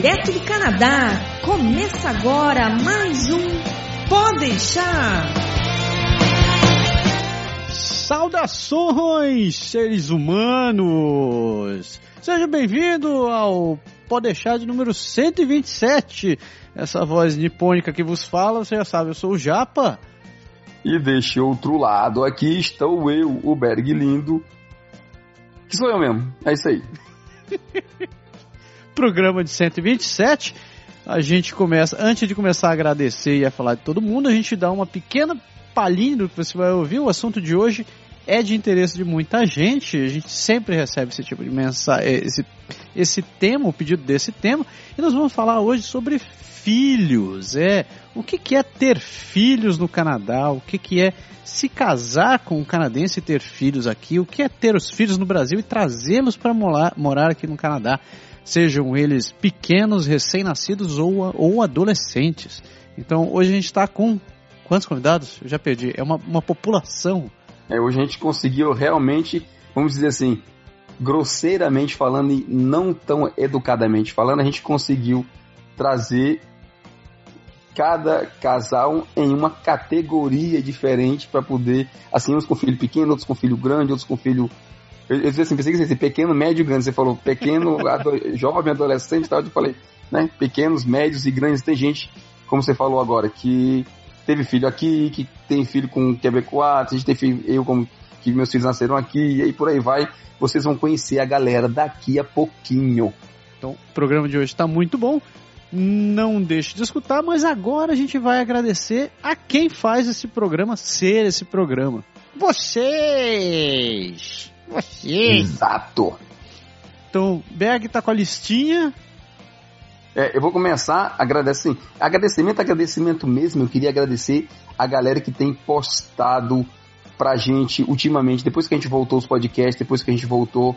direto do Canadá. Começa agora mais um Pode deixar. Saudações, seres humanos! Seja bem-vindo ao Pode deixar de número 127. Essa voz nipônica que vos fala, você já sabe, eu sou o Japa. E deste outro lado aqui estou eu, o Berg Lindo, que sou eu mesmo. É isso aí. Programa de 127. A gente começa, antes de começar a agradecer e a falar de todo mundo, a gente dá uma pequena palhinha do que você vai ouvir. O assunto de hoje é de interesse de muita gente. A gente sempre recebe esse tipo de mensagem, esse, esse tema, o pedido desse tema. E nós vamos falar hoje sobre filhos. É o que, que é ter filhos no Canadá? O que, que é se casar com um canadense e ter filhos aqui? O que é ter os filhos no Brasil e trazê-los para morar, morar aqui no Canadá? Sejam eles pequenos, recém-nascidos ou, ou adolescentes. Então hoje a gente está com quantos convidados? Eu já perdi. É uma, uma população é, hoje a gente conseguiu realmente, vamos dizer assim, grosseiramente falando e não tão educadamente falando, a gente conseguiu trazer cada casal em uma categoria diferente para poder, assim, uns com filho pequeno, outros com filho grande, outros com filho. Eu, eu disse assim, pensei que você pequeno, médio, grande. Você falou pequeno, ado... jovem, adolescente e tal. Eu falei, né? Pequenos, médios e grandes. Tem gente, como você falou agora, que teve filho aqui, que tem filho com Quebecois, a gente tem filho, eu como que meus filhos nasceram aqui, e aí por aí vai. Vocês vão conhecer a galera daqui a pouquinho. Então, o programa de hoje está muito bom. Não deixe de escutar, mas agora a gente vai agradecer a quem faz esse programa ser esse programa. Vocês! Exato! Então, Berg tá com a listinha. É, eu vou começar agradecendo. Agradecimento, agradecimento mesmo. Eu queria agradecer a galera que tem postado pra gente ultimamente, depois que a gente voltou os podcasts, depois que a gente voltou,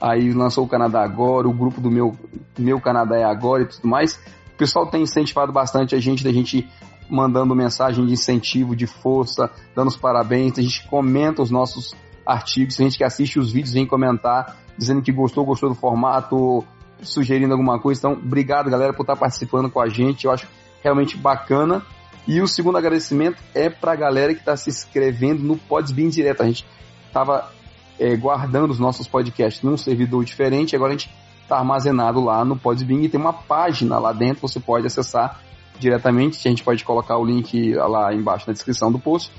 aí lançou o Canadá Agora, o grupo do meu, meu Canadá é Agora e tudo mais. O pessoal tem incentivado bastante a gente, da gente mandando mensagem de incentivo, de força, dando os parabéns, a gente comenta os nossos artigos, a gente que assiste os vídeos vem comentar, dizendo que gostou, gostou do formato, sugerindo alguma coisa. Então, obrigado, galera, por estar participando com a gente. Eu acho realmente bacana. E o segundo agradecimento é para a galera que está se inscrevendo no Podbean direto. A gente estava é, guardando os nossos podcasts num servidor diferente, agora a gente está armazenado lá no Podbean e tem uma página lá dentro, você pode acessar diretamente, a gente pode colocar o link lá embaixo na descrição do post.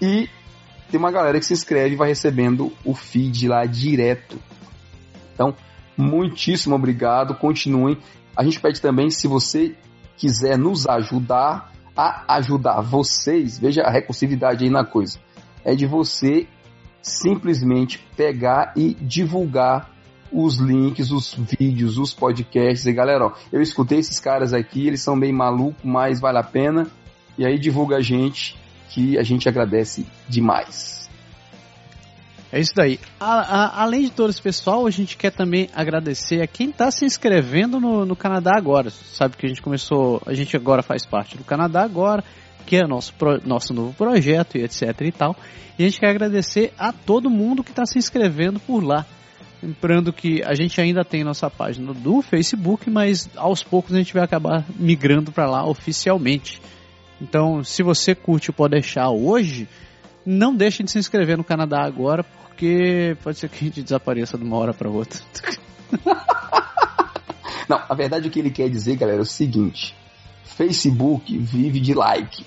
E tem uma galera que se inscreve e vai recebendo o feed lá direto. Então, Muitíssimo obrigado, continuem. A gente pede também, se você quiser nos ajudar a ajudar vocês, veja a recursividade aí na coisa, é de você simplesmente pegar e divulgar os links, os vídeos, os podcasts. E galera, ó, eu escutei esses caras aqui, eles são bem malucos, mas vale a pena. E aí divulga a gente, que a gente agradece demais. É isso daí. A, a, além de todo esse pessoal, a gente quer também agradecer a quem está se inscrevendo no, no Canadá agora. Sabe que a gente começou, a gente agora faz parte do Canadá agora, que é nosso, nosso novo projeto e etc e tal. E a gente quer agradecer a todo mundo que está se inscrevendo por lá. Lembrando que a gente ainda tem nossa página do Facebook, mas aos poucos a gente vai acabar migrando para lá oficialmente. Então, se você curte o Deixar hoje, não deixem de se inscrever no Canadá agora, porque pode ser que a gente desapareça de uma hora para outra. Não, a verdade o que ele quer dizer, galera, é o seguinte: Facebook vive de like.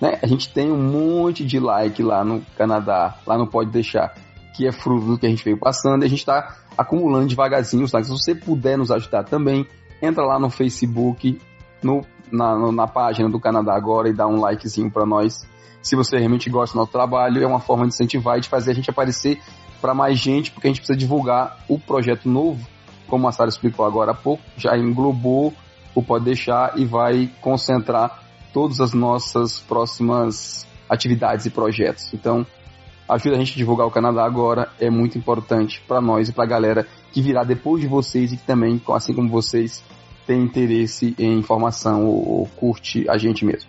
Né? A gente tem um monte de like lá no Canadá, lá no Pode Deixar, que é fruto do que a gente veio passando, e a gente está acumulando devagarzinho os likes. Se você puder nos ajudar também, entra lá no Facebook, no, na, na página do Canadá agora e dá um likezinho para nós se você realmente gosta do nosso trabalho, é uma forma de incentivar e de fazer a gente aparecer para mais gente, porque a gente precisa divulgar o projeto novo, como a Sara explicou agora há pouco, já englobou o Pode Deixar e vai concentrar todas as nossas próximas atividades e projetos. Então, ajuda a gente a divulgar o Canadá agora, é muito importante para nós e para a galera que virá depois de vocês e que também, assim como vocês, tem interesse em informação ou, ou curte a gente mesmo.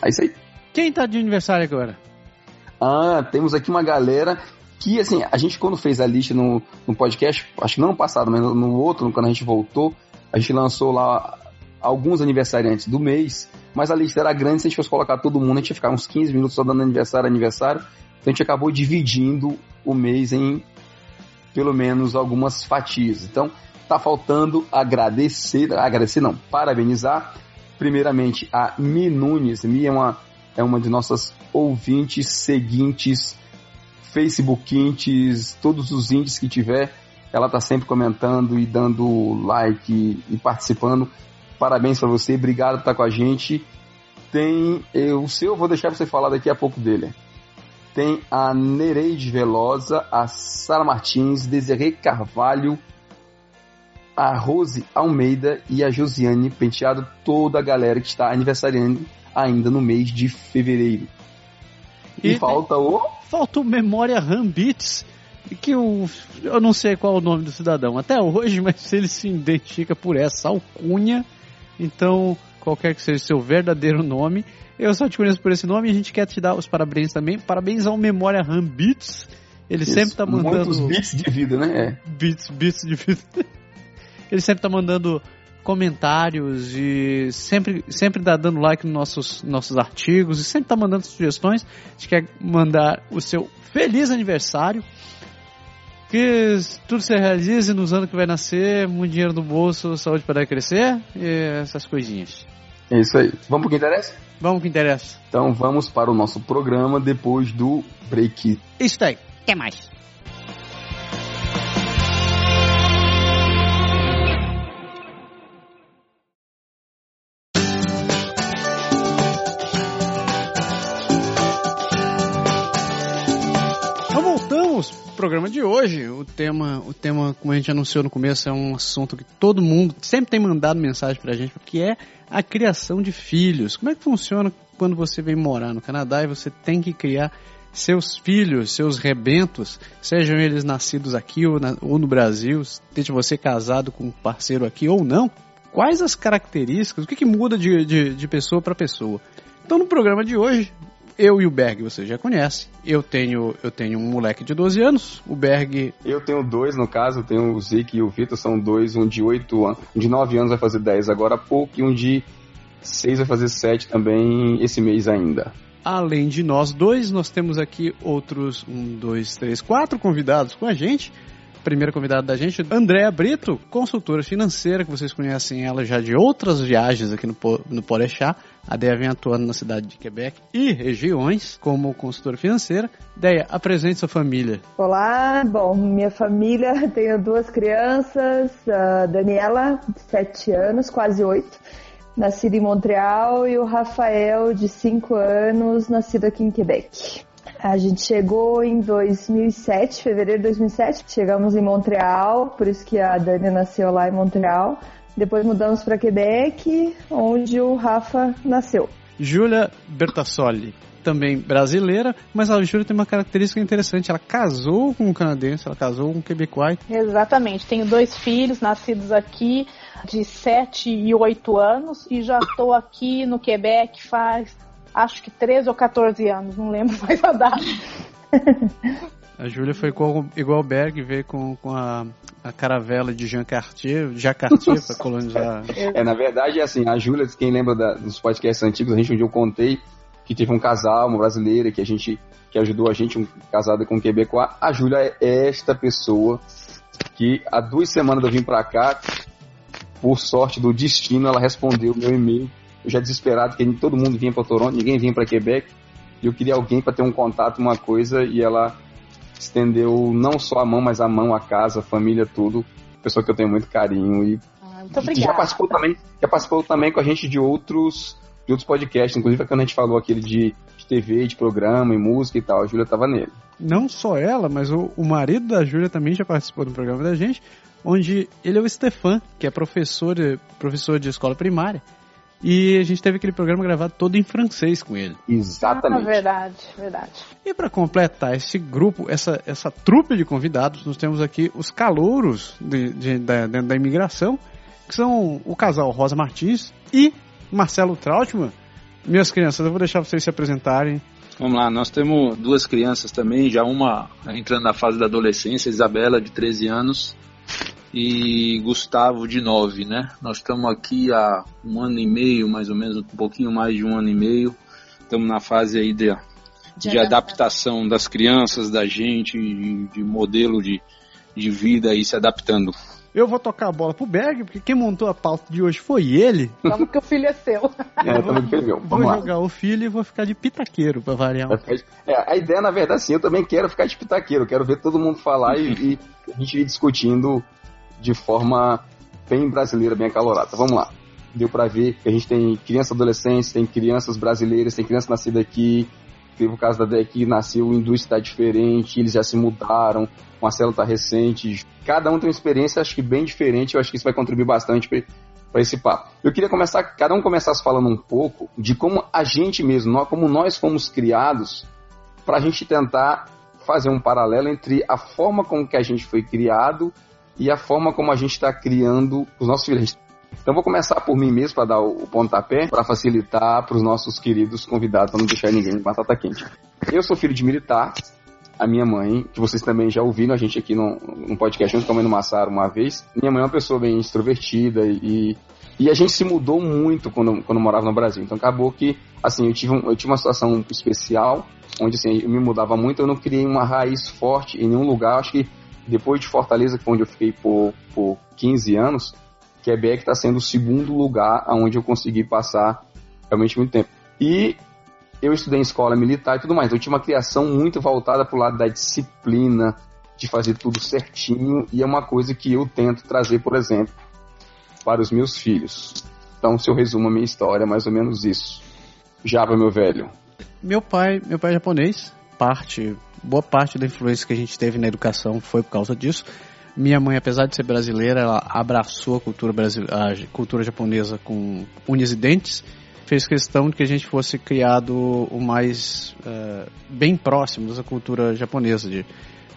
É isso aí. Quem tá de aniversário agora? Ah, temos aqui uma galera que, assim, a gente quando fez a lista no, no podcast, acho que não no passado, mas no, no outro, quando a gente voltou, A gente lançou lá alguns aniversariantes do mês, mas a lista era grande, se a gente fosse colocar todo mundo, a gente ia ficar uns 15 minutos só dando aniversário, aniversário. Então a gente acabou dividindo o mês em pelo menos algumas fatias. Então, tá faltando agradecer, agradecer não, parabenizar primeiramente a Mi Nunes. Mi é uma, é uma de nossas ouvintes, seguintes, Facebookintes, todos os índices que tiver, ela tá sempre comentando e dando like e, e participando. Parabéns para você, obrigado por estar com a gente. Tem eu, o seu, eu vou deixar você falar daqui a pouco dele. Tem a Nereide Velosa, a Sara Martins, Desirê Carvalho, a Rose Almeida e a Josiane Penteado, toda a galera que está aniversariando ainda no mês de fevereiro. E, e falta o. Falta o Memória Rambits, que eu, eu não sei qual é o nome do cidadão até hoje, mas ele se identifica por essa alcunha. Então, qualquer que seja seu verdadeiro nome, eu só te conheço por esse nome e a gente quer te dar os parabéns também. Parabéns ao Memória RAM Beats. Ele Isso, sempre tá mandando. Muitos bits de vida, né? É. Bits, bits de vida. Ele sempre tá mandando comentários e sempre, sempre dá dando like nos nossos, nossos artigos e sempre tá mandando sugestões. A gente quer mandar o seu feliz aniversário. Que tudo se realize nos anos que vai nascer, muito dinheiro no bolso, saúde para crescer e essas coisinhas. É isso aí. Vamos pro que interessa? Vamos pro que interessa. Então vamos para o nosso programa depois do break. Isso aí. Até mais. Programa de hoje, o tema, o tema, como a gente anunciou no começo, é um assunto que todo mundo sempre tem mandado mensagem pra gente, que é a criação de filhos. Como é que funciona quando você vem morar no Canadá e você tem que criar seus filhos, seus rebentos, sejam eles nascidos aqui ou, na, ou no Brasil, seja você casado com um parceiro aqui ou não? Quais as características, o que, que muda de, de, de pessoa para pessoa? Então, no programa de hoje, eu e o Berg você já conhece. Eu tenho, eu tenho um moleque de 12 anos, o Berg. Eu tenho dois, no caso, eu tenho o Zic e o Vitor, são dois, um de 8 anos, um de 9 anos vai fazer 10 agora há pouco, e um de 6 vai fazer 7 também esse mês ainda. Além de nós dois, nós temos aqui outros um, dois, três, quatro convidados com a gente primeira convidada da gente, Andréa Brito, consultora financeira, que vocês conhecem ela já de outras viagens aqui no, no Porechá. A Deia vem atuando na cidade de Quebec e regiões como consultora financeira. Deia, apresente sua família. Olá, bom, minha família, tenho duas crianças, a Daniela, de 7 anos, quase 8, nascida em Montreal, e o Rafael, de 5 anos, nascido aqui em Quebec. A gente chegou em 2007, fevereiro de 2007. Chegamos em Montreal, por isso que a Dani nasceu lá em Montreal. Depois mudamos para Quebec, onde o Rafa nasceu. Júlia Bertassoli, também brasileira, mas a Júlia tem uma característica interessante. Ela casou com um canadense, ela casou com um quebecois. Exatamente. Tenho dois filhos nascidos aqui, de 7 e 8 anos, e já estou aqui no Quebec faz acho que 13 ou 14 anos, não lembro mais a data. A Júlia foi com, igual o Berg, veio com, com a, a caravela de Jean Cartier, Jacques Cartier para colonizar. É, na verdade, é assim, a Júlia, quem lembra da, dos podcasts antigos, a gente um dia eu contei que teve um casal, uma brasileira, que a gente que ajudou a gente, um casado com um quebecois. A Júlia é esta pessoa que há duas semanas eu vim para cá, por sorte do destino, ela respondeu meu e-mail eu já desesperado que todo mundo vinha para Toronto, ninguém vinha para Quebec. E eu queria alguém para ter um contato, uma coisa, e ela estendeu não só a mão, mas a mão, a casa, a família, tudo. Pessoa que eu tenho muito carinho e ah, muito obrigada. já participou também, já participou também com a gente de outros de outros podcasts, inclusive quando a gente falou aquele de, de TV, de programa e música e tal, a Júlia estava nele. Não só ela, mas o, o marido da Júlia também já participou do programa da gente, onde ele é o Stefan, que é professor, professor de escola primária. E a gente teve aquele programa gravado todo em francês com ele. Exatamente. Ah, verdade, verdade. E para completar esse grupo, essa, essa trupe de convidados, nós temos aqui os calouros de, de, da, da imigração, que são o casal Rosa Martins e Marcelo Trautmann. Minhas crianças, eu vou deixar vocês se apresentarem. Vamos lá, nós temos duas crianças também, já uma entrando na fase da adolescência, Isabela, de 13 anos, e Gustavo de 9, né? Nós estamos aqui há um ano e meio, mais ou menos, um pouquinho mais de um ano e meio. Estamos na fase aí de, de, de adaptação das crianças, da gente, de, de modelo de, de vida aí se adaptando. Eu vou tocar a bola pro Berg, porque quem montou a pauta de hoje foi ele. Vamos que o filho é seu. É, também que é meu. Vou Vamos lá. jogar o filho e vou ficar de pitaqueiro pra variar. De- É, a ideia, na verdade, sim, eu também quero ficar de pitaqueiro, eu quero ver todo mundo falar e, e a gente ir discutindo de forma bem brasileira, bem acalorada. Vamos lá. Deu pra ver que a gente tem crianças adolescentes, tem crianças brasileiras, tem crianças nascidas aqui. Teve o caso da Dé que nasceu em duas cidades diferentes, eles já se mudaram, o Marcelo tá recente. Cada um tem uma experiência, acho que bem diferente, eu acho que isso vai contribuir bastante para esse papo. Eu queria começar, cada um começasse falando um pouco de como a gente mesmo, como nós fomos criados, para a gente tentar fazer um paralelo entre a forma como que a gente foi criado e a forma como a gente está criando os nossos filhos. Então vou começar por mim mesmo para dar o pontapé, para facilitar para os nossos queridos convidados, para não deixar ninguém de batata quente. Eu sou filho de militar, a minha mãe, que vocês também já ouviram a gente aqui no, no podcast junto com a mãe uma vez. Minha mãe é uma pessoa bem extrovertida e, e a gente se mudou muito quando, quando morava no Brasil. Então acabou que, assim, eu tive, um- eu tive uma situação especial, onde assim, eu me mudava muito, eu não criei uma raiz forte em nenhum lugar. Acho que depois de Fortaleza, foi onde eu fiquei por, por 15 anos, Quebec está sendo o segundo lugar onde eu consegui passar realmente muito tempo. E eu estudei em escola militar e tudo mais. Então, eu tinha uma criação muito voltada para o lado da disciplina, de fazer tudo certinho, e é uma coisa que eu tento trazer, por exemplo, para os meus filhos. Então, se eu resumo a minha história, é mais ou menos isso. Java, meu velho. Meu pai, meu pai é japonês, parte, boa parte da influência que a gente teve na educação foi por causa disso. Minha mãe, apesar de ser brasileira, ela abraçou a cultura, brasile- a cultura japonesa com unhas e dentes. Fez questão de que a gente fosse criado o mais eh, bem próximo da cultura japonesa, de,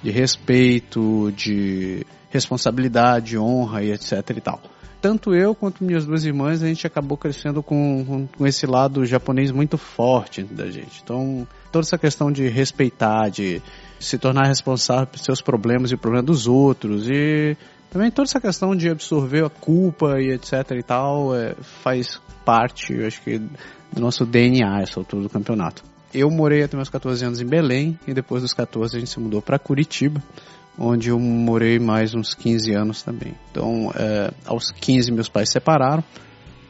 de respeito, de responsabilidade, honra e etc e tal. Tanto eu quanto minhas duas irmãs, a gente acabou crescendo com, com, com esse lado japonês muito forte da gente. Então, toda essa questão de respeitar, de se tornar responsável pelos seus problemas e problemas dos outros, e também toda essa questão de absorver a culpa e etc e tal, é, faz parte, eu acho que, do nosso DNA essa altura do campeonato. Eu morei até meus 14 anos em Belém, e depois dos 14 a gente se mudou para Curitiba onde eu morei mais uns 15 anos também. Então, é, aos 15 meus pais se separaram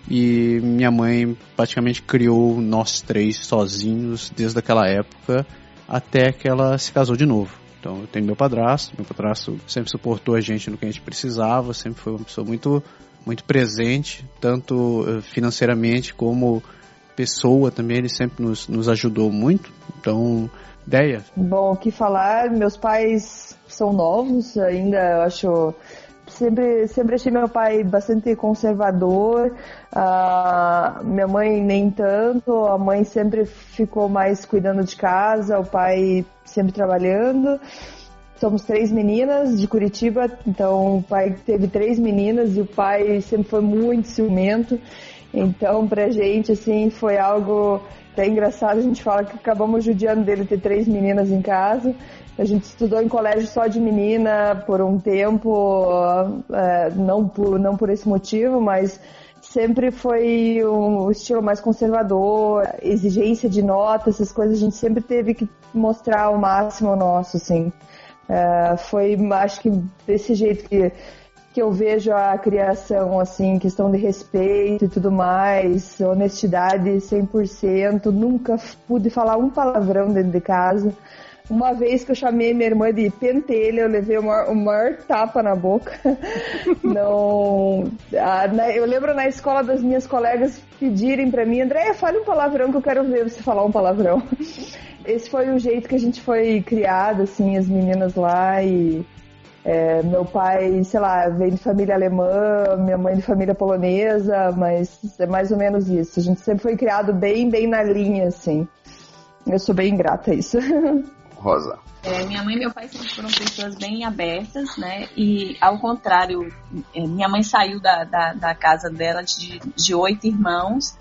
e minha mãe praticamente criou nós três sozinhos desde aquela época até que ela se casou de novo. Então, eu tenho meu padrasto, meu padrasto sempre suportou a gente no que a gente precisava, sempre foi uma pessoa muito muito presente, tanto eh, financeiramente como pessoa também, ele sempre nos, nos ajudou muito. Então, ideia, Bom, o que falar? Meus pais são novos ainda, eu acho. Sempre, sempre achei meu pai bastante conservador, ah, minha mãe nem tanto, a mãe sempre ficou mais cuidando de casa, o pai sempre trabalhando. Somos três meninas de Curitiba, então o pai teve três meninas e o pai sempre foi muito ciumento. Então, pra gente, assim, foi algo até engraçado. A gente fala que acabamos judiando dele ter três meninas em casa. A gente estudou em colégio só de menina por um tempo, é, não, por, não por esse motivo, mas sempre foi um estilo mais conservador, exigência de nota, essas coisas a gente sempre teve que mostrar o máximo nosso, assim. É, foi, acho que desse jeito que, que eu vejo a criação, assim, questão de respeito e tudo mais, honestidade 100%, nunca pude falar um palavrão dentro de casa. Uma vez que eu chamei minha irmã de pentelha, eu levei o maior, o maior tapa na boca. Não. na- eu lembro na escola das minhas colegas pedirem pra mim, Andréia, fale um palavrão que eu quero ver você falar um palavrão. Esse foi o jeito que a gente foi criado, assim, as meninas lá e. é, meu pai, sei lá, vem de família alemã, minha mãe de família polonesa, mas é mais ou menos isso. A gente sempre foi criado bem, bem na linha, assim. Eu sou bem grata a isso. Rosa. É, minha mãe e meu pai sempre foram pessoas bem abertas, né? E ao contrário, é, minha mãe saiu da, da, da casa dela de, de oito irmãos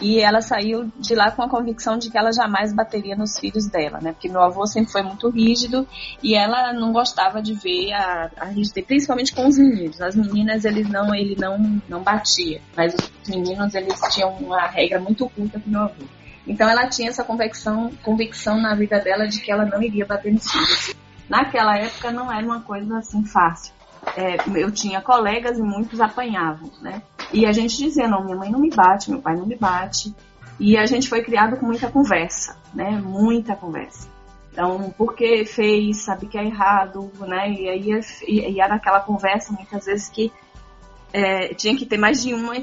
E ela saiu de lá com a convicção de que ela jamais bateria nos filhos dela, né? Porque meu avô sempre foi muito rígido e ela não gostava de ver a, a rigidez, principalmente com os meninos. As meninas ele não ele não não batia, mas os meninos eles tinham uma regra muito curta com meu avô. Então ela tinha essa convicção, convicção na vida dela de que ela não iria bater nos filhos. Naquela época não era uma coisa assim fácil. É, eu tinha colegas e muitos apanhavam, né? E a gente dizia, não, minha mãe não me bate, meu pai não me bate. E a gente foi criado com muita conversa, né? Muita conversa. Então, porque fez, sabe que é errado, né? E aí e, era aquela conversa muitas vezes que é, tinha que ter mais de uma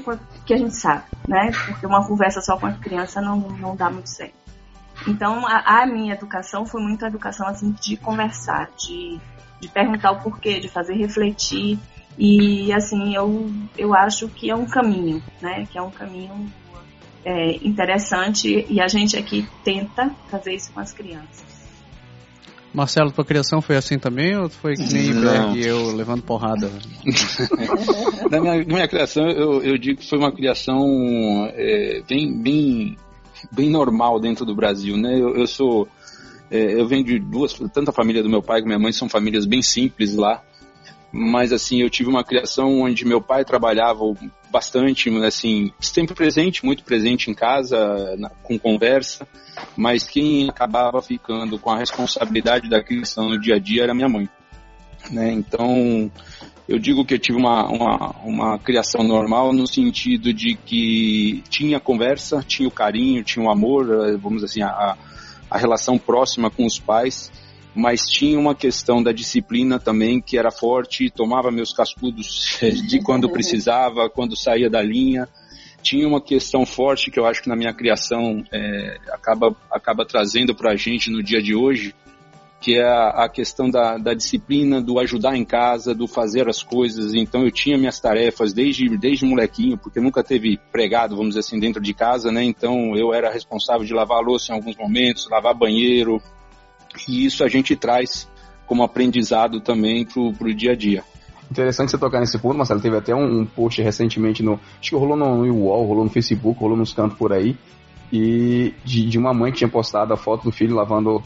que a gente sabe, né? Porque uma conversa só com a criança não, não dá muito certo. Então, a, a minha educação foi muito a educação assim de conversar, de, de perguntar o porquê, de fazer refletir. E assim, eu, eu acho que é um caminho, né? Que é um caminho é, interessante e a gente aqui tenta fazer isso com as crianças. Marcelo, tua criação foi assim também ou foi que nem Berg e eu levando porrada? na, minha, minha criação, eu, eu digo que foi uma criação é, bem, bem, bem normal dentro do Brasil, né? Eu, eu sou, é, eu venho de duas, tanto a família do meu pai como minha mãe são famílias bem simples lá, mas assim, eu tive uma criação onde meu pai trabalhava bastante, assim, sempre presente, muito presente em casa, na, com conversa, mas quem acabava ficando com a responsabilidade da criação no dia a dia era minha mãe. Né? Então, eu digo que eu tive uma, uma, uma criação normal no sentido de que tinha conversa, tinha o carinho, tinha o amor, eh, vamos assim, a, a relação próxima com os pais, mas tinha uma questão da disciplina também que era forte, tomava meus cascudos de quando precisava, quando saía da linha. Tinha uma questão forte que eu acho que na minha criação é, acaba, acaba trazendo para a gente no dia de hoje, que é a, a questão da, da, disciplina, do ajudar em casa, do fazer as coisas. Então eu tinha minhas tarefas desde, desde molequinho, porque nunca teve pregado, vamos dizer assim, dentro de casa, né? Então eu era responsável de lavar a louça em alguns momentos, lavar banheiro, e isso a gente traz como aprendizado também para o dia a dia. Interessante você tocar nesse ponto, Marcelo. Teve até um, um post recentemente no. Acho que rolou no, no UOL, rolou no Facebook, rolou nos cantos por aí. E de, de, uma mãe que tinha postado a foto do filho lavando,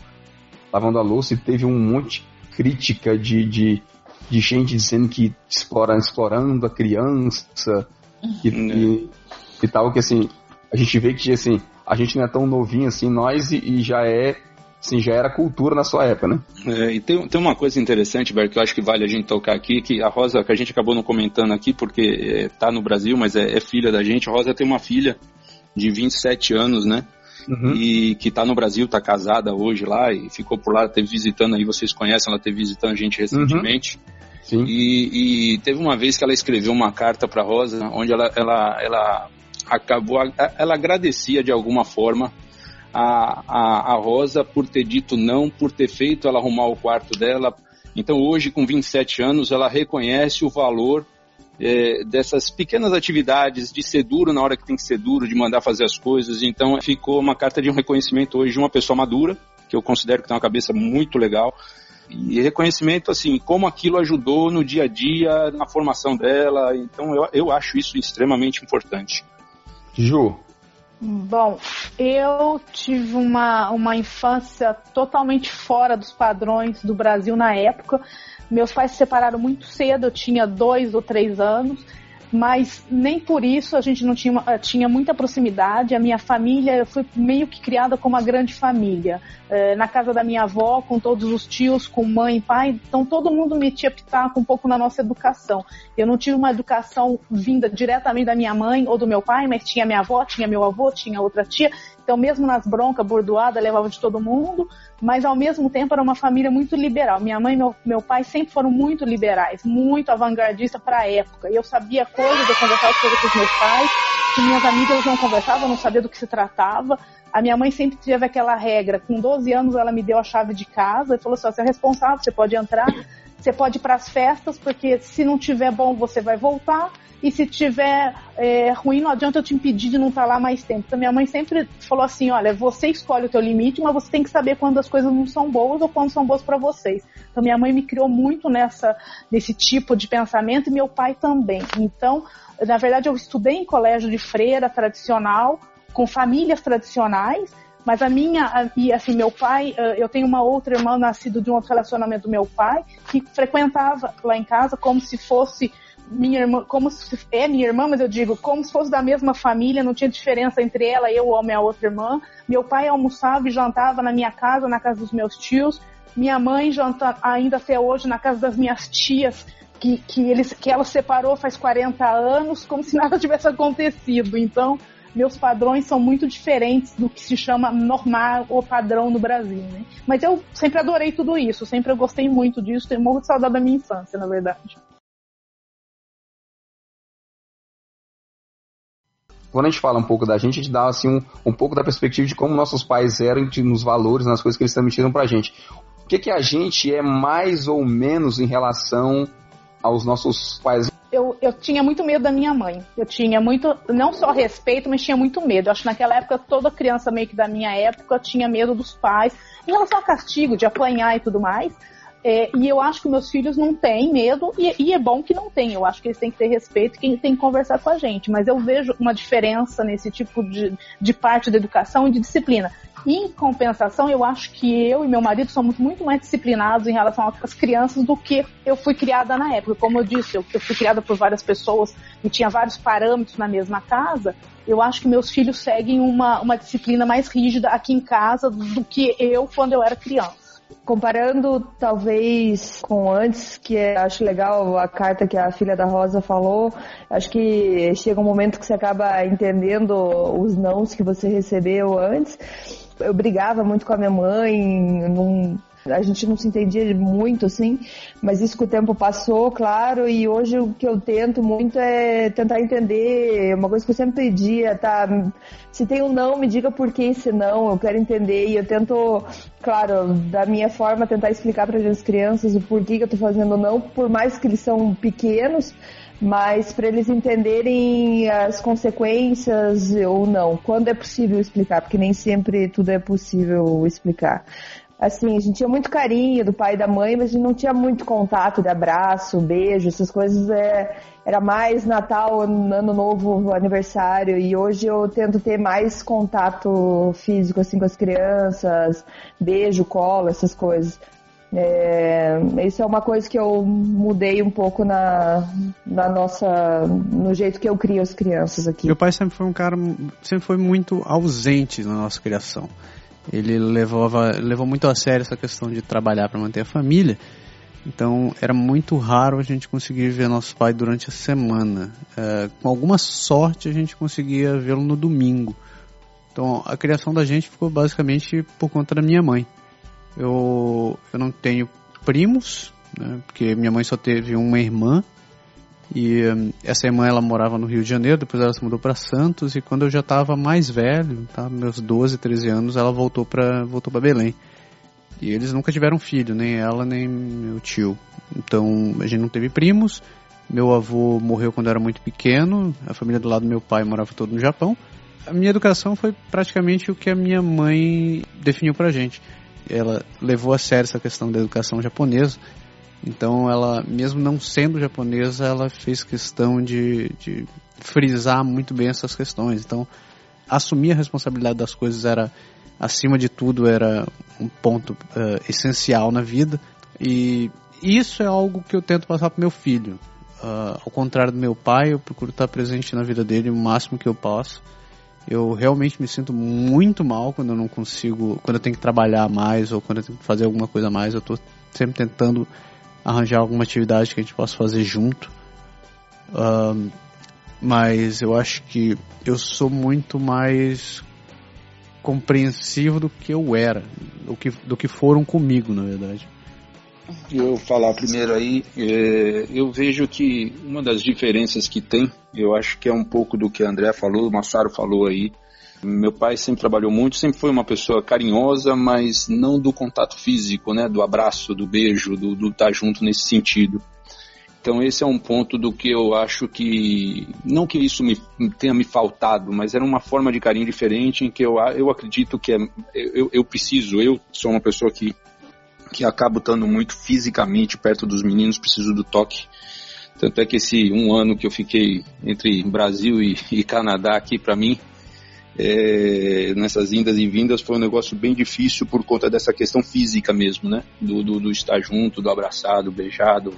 lavando a louça e teve um monte de crítica de, de, de gente dizendo que explora, explorando a criança e, e, e, tal, que assim, a gente vê que assim, a gente não é tão novinho assim, nós, e, e já é Sim, já era cultura na sua época, né? É, e tem, tem uma coisa interessante, Bert, que eu acho que vale a gente tocar aqui, que a Rosa, que a gente acabou não comentando aqui, porque é, tá no Brasil, mas é, é, filha da gente. A Rosa tem uma filha de 27 anos, né? Uhum. E que tá no Brasil, tá casada hoje lá e ficou por lá, teve visitando aí, vocês conhecem, ela teve visitando a gente recentemente. Uhum. Sim. E, e, teve uma vez que ela escreveu uma carta para Rosa, onde ela, ela, ela acabou, ela agradecia de alguma forma a, a, a Rosa por ter dito não, por ter feito ela arrumar o quarto dela. Então hoje, com 27 anos, ela reconhece o valor é, dessas pequenas atividades de ser duro na hora que tem que ser duro, de mandar fazer as coisas. Então ficou uma carta de um reconhecimento hoje de uma pessoa madura, que eu considero que tem uma cabeça muito legal. E reconhecimento, assim, como aquilo ajudou no dia a dia, na formação dela. Então eu, eu acho isso extremamente importante. Ju, Bom, eu tive uma, uma infância totalmente fora dos padrões do Brasil na época. Meus pais se separaram muito cedo, eu tinha dois ou três anos mas nem por isso a gente não tinha, eh, tinha muita proximidade. A minha família, fui meio que criada como uma grande família. É, na casa da minha avó, com todos os tios, com mãe e pai, então todo mundo metia pitaco um pouco na nossa educação. Eu não tive uma educação vinda diretamente da minha mãe ou do meu pai, mas tinha minha avó, tinha meu avô, tinha outra tia. Então, mesmo nas broncas, bordoada, levava de todo mundo, mas ao mesmo tempo era uma família muito liberal. Minha mãe e meu, meu pai sempre foram muito liberais, muito avant-gardistas para a época. E eu sabia coisas, eu conversava coisas com os meus pais, que minhas amigas não conversavam, não sabia do que se tratava. A minha mãe sempre teve aquela regra. Com 12 anos, ela me deu a chave de casa e falou assim: você é responsável, você pode entrar, você pode ir para as festas, porque se não tiver bom, você vai voltar e se tiver é, ruim, não adianta eu te impedir de não estar lá mais tempo. Então, minha mãe sempre falou assim: olha, você escolhe o teu limite, mas você tem que saber quando as coisas não são boas ou quando são boas para vocês. Então, minha mãe me criou muito nessa, nesse tipo de pensamento e meu pai também. Então, na verdade, eu estudei em colégio de freira tradicional, com famílias tradicionais, mas a minha, e assim, meu pai, eu tenho uma outra irmã nascida de um outro relacionamento do meu pai, que frequentava lá em casa como se fosse minha irmã, como se é minha irmã, mas eu digo, como se fosse da mesma família, não tinha diferença entre ela, eu ou a minha outra irmã. Meu pai almoçava e jantava na minha casa, na casa dos meus tios. Minha mãe janta ainda até hoje na casa das minhas tias, que, que, eles, que ela separou faz 40 anos, como se nada tivesse acontecido. Então, meus padrões são muito diferentes do que se chama normal ou padrão no Brasil, né? Mas eu sempre adorei tudo isso, sempre gostei muito disso, tenho muito saudade da minha infância, na verdade. Quando a gente fala um pouco da gente, a gente dá assim, um, um pouco da perspectiva de como nossos pais eram de, nos valores, nas coisas que eles transmitiram pra gente. O que, que a gente é mais ou menos em relação aos nossos pais? eu, eu tinha muito medo da minha mãe. Eu tinha muito, não só respeito, mas tinha muito medo. Eu acho que naquela época, toda criança meio que da minha época tinha medo dos pais, em relação ao castigo, de apanhar e tudo mais. É, e eu acho que meus filhos não têm medo, e, e, é bom que não tem. Eu acho que eles têm que ter respeito e têm que conversar com a gente. Mas eu vejo uma diferença nesse tipo de, de parte da educação e de disciplina. Em compensação, eu acho que eu e meu marido somos muito mais disciplinados em relação às crianças do que eu fui criada na época. Como eu disse, eu, eu fui criada por várias pessoas e tinha vários parâmetros na mesma casa. Eu acho que meus filhos seguem uma, uma disciplina mais rígida aqui em casa do que eu quando eu era criança. Comparando talvez com antes, que é, acho legal a carta que a filha da Rosa falou, acho que chega um momento que você acaba entendendo os nãos que você recebeu antes. Eu brigava muito com a minha mãe, não, a gente não se entendia muito, assim, mas isso com o tempo passou, claro, e hoje o que eu tento muito é tentar entender, uma coisa que eu sempre pedia, tá, se tem um não, me diga por que esse não, eu quero entender, e eu tento, claro, da minha forma, tentar explicar para as crianças o porquê que eu tô fazendo não, por mais que eles são pequenos, mas para eles entenderem as consequências ou não, quando é possível explicar, porque nem sempre tudo é possível explicar. Assim, a gente tinha muito carinho do pai e da mãe, mas a gente não tinha muito contato de abraço, beijo, essas coisas. É, era mais Natal, Ano Novo, aniversário, e hoje eu tento ter mais contato físico assim com as crianças, beijo, colo, essas coisas. É, isso é uma coisa que eu mudei um pouco na, na nossa, no jeito que eu crio as crianças aqui. Meu pai sempre foi um cara, sempre foi muito ausente na nossa criação. Ele levava, levou muito a sério essa questão de trabalhar para manter a família. Então era muito raro a gente conseguir ver nosso pai durante a semana. É, com alguma sorte a gente conseguia vê-lo no domingo. Então a criação da gente ficou basicamente por conta da minha mãe. Eu, eu não tenho primos, né, porque minha mãe só teve uma irmã. E um, essa irmã ela morava no Rio de Janeiro, depois ela se mudou para Santos. E quando eu já estava mais velho, tá, meus 12, 13 anos, ela voltou para voltou para Belém. E eles nunca tiveram filho, nem ela nem meu tio. Então a gente não teve primos. Meu avô morreu quando eu era muito pequeno. A família do lado do meu pai morava todo no Japão. A minha educação foi praticamente o que a minha mãe definiu pra gente ela levou a sério essa questão da educação japonesa. Então, ela, mesmo não sendo japonesa, ela fez questão de, de frisar muito bem essas questões. Então, assumir a responsabilidade das coisas era, acima de tudo, era um ponto uh, essencial na vida. E isso é algo que eu tento passar para meu filho. Uh, ao contrário do meu pai, eu procuro estar presente na vida dele o máximo que eu posso. Eu realmente me sinto muito mal quando eu não consigo, quando eu tenho que trabalhar mais ou quando eu tenho que fazer alguma coisa a mais. Eu estou sempre tentando arranjar alguma atividade que a gente possa fazer junto. Mas eu acho que eu sou muito mais compreensivo do que eu era, do que, do que foram comigo, na verdade. Eu falar primeiro aí, é, eu vejo que uma das diferenças que tem, eu acho que é um pouco do que a André falou, o Massaro falou aí. Meu pai sempre trabalhou muito, sempre foi uma pessoa carinhosa, mas não do contato físico, né, do abraço, do beijo, do, estar junto nesse sentido. Então esse é um ponto do que eu acho que não que isso me, tenha me faltado, mas era uma forma de carinho diferente em que eu, eu acredito que é, eu, eu preciso, eu sou uma pessoa que que acabo estando muito fisicamente perto dos meninos, preciso do toque. Tanto é que esse um ano que eu fiquei entre Brasil e, e Canadá aqui para mim é, nessas indas e vindas foi um negócio bem difícil por conta dessa questão física mesmo, né? Do, do, do estar junto, do abraçado, beijado,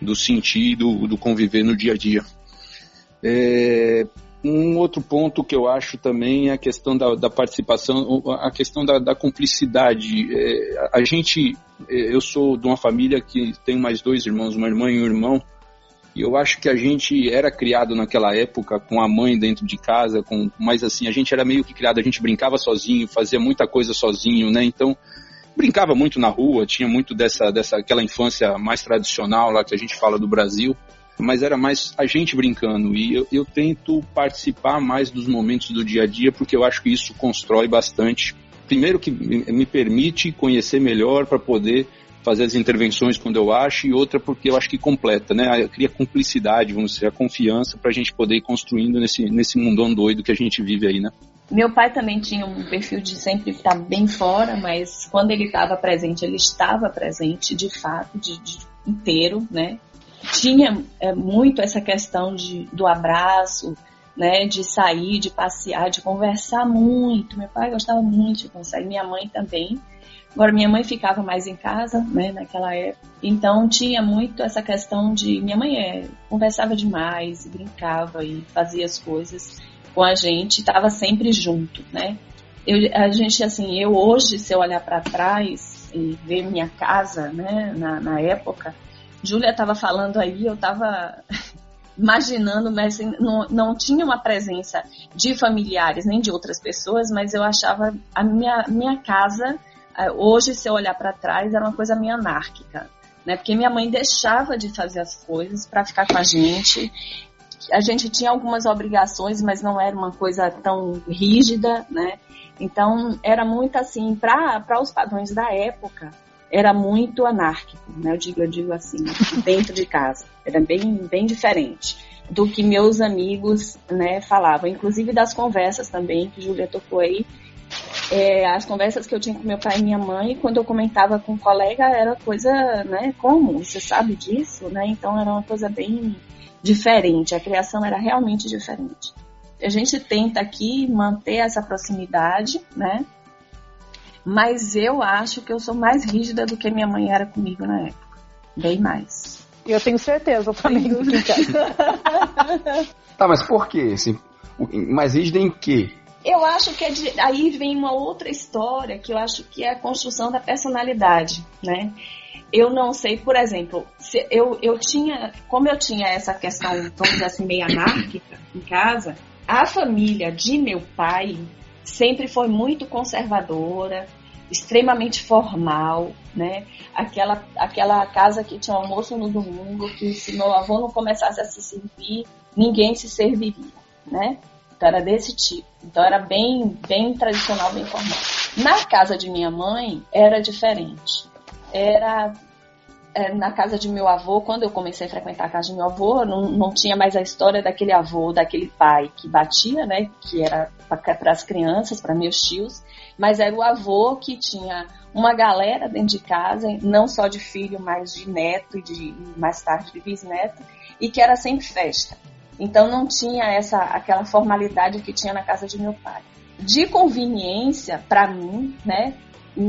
do sentir, do, do conviver no dia a dia. É, um outro ponto que eu acho também é a questão da, da participação, a questão da, da cumplicidade. É, a gente, é, eu sou de uma família que tem mais dois irmãos, uma irmã e um irmão, e eu acho que a gente era criado naquela época com a mãe dentro de casa, com, mas assim, a gente era meio que criado, a gente brincava sozinho, fazia muita coisa sozinho, né? Então, brincava muito na rua, tinha muito dessa, dessa aquela infância mais tradicional lá que a gente fala do Brasil, mas era mais a gente brincando. E eu, eu tento participar mais dos momentos do dia a dia, porque eu acho que isso constrói bastante. Primeiro que me permite conhecer melhor para poder fazer as intervenções quando eu acho, e outra porque eu acho que completa, né? Cria cumplicidade, vamos dizer, a confiança para a gente poder ir construindo nesse, nesse mundão doido que a gente vive aí, né? Meu pai também tinha um perfil de sempre estar bem fora, mas quando ele estava presente, ele estava presente de fato, de, de inteiro, né? Tinha é, muito essa questão de, do abraço, né? De sair, de passear, de conversar muito. Meu pai gostava muito de conversar, minha mãe também. Agora, minha mãe ficava mais em casa, né, naquela época. Então, tinha muito essa questão de. Minha mãe é, conversava demais, brincava e fazia as coisas com a gente, estava sempre junto, né. Eu, a gente, assim, eu hoje, se eu olhar para trás e ver minha casa, né, na, na época, Júlia estava falando aí, eu estava imaginando, mas assim, não, não tinha uma presença de familiares nem de outras pessoas, mas eu achava a minha, minha casa hoje, se eu olhar para trás, era uma coisa meio anárquica, né? Porque minha mãe deixava de fazer as coisas para ficar com a gente. A gente tinha algumas obrigações, mas não era uma coisa tão rígida, né? Então, era muito assim, para os padrões da época, era muito anárquico, né? Eu digo, eu digo assim, dentro de casa. Era bem, bem diferente do que meus amigos, né, falavam. Inclusive das conversas também, que Júlia tocou aí, é, as conversas que eu tinha com meu pai e minha mãe, quando eu comentava com um colega, era coisa, né, como? Você sabe disso, né? Então era uma coisa bem diferente, a criação era realmente diferente. A gente tenta aqui manter essa proximidade, né? Mas eu acho que eu sou mais rígida do que minha mãe era comigo na época. Bem mais. Eu tenho certeza também. tá, mas por quê? Assim, mais rígida em quê? Eu acho que é de, aí vem uma outra história que eu acho que é a construção da personalidade, né? Eu não sei, por exemplo, se eu, eu tinha, como eu tinha essa questão, vamos dizer assim, meio anárquica em casa, a família de meu pai sempre foi muito conservadora, extremamente formal, né? Aquela, aquela casa que tinha almoço no domingo, que se meu avô não começasse a se servir, ninguém se serviria, né? Então era desse tipo. Então era bem, bem tradicional, bem formal. Na casa de minha mãe era diferente. Era é, na casa de meu avô, quando eu comecei a frequentar a casa de meu avô, não, não tinha mais a história daquele avô, daquele pai que batia, né? Que era para as crianças, para meus tios, mas era o avô que tinha uma galera dentro de casa, não só de filho, mas de neto e de mais tarde de bisneto, e que era sempre festa. Então não tinha essa aquela formalidade que tinha na casa de meu pai. De conveniência para mim, né,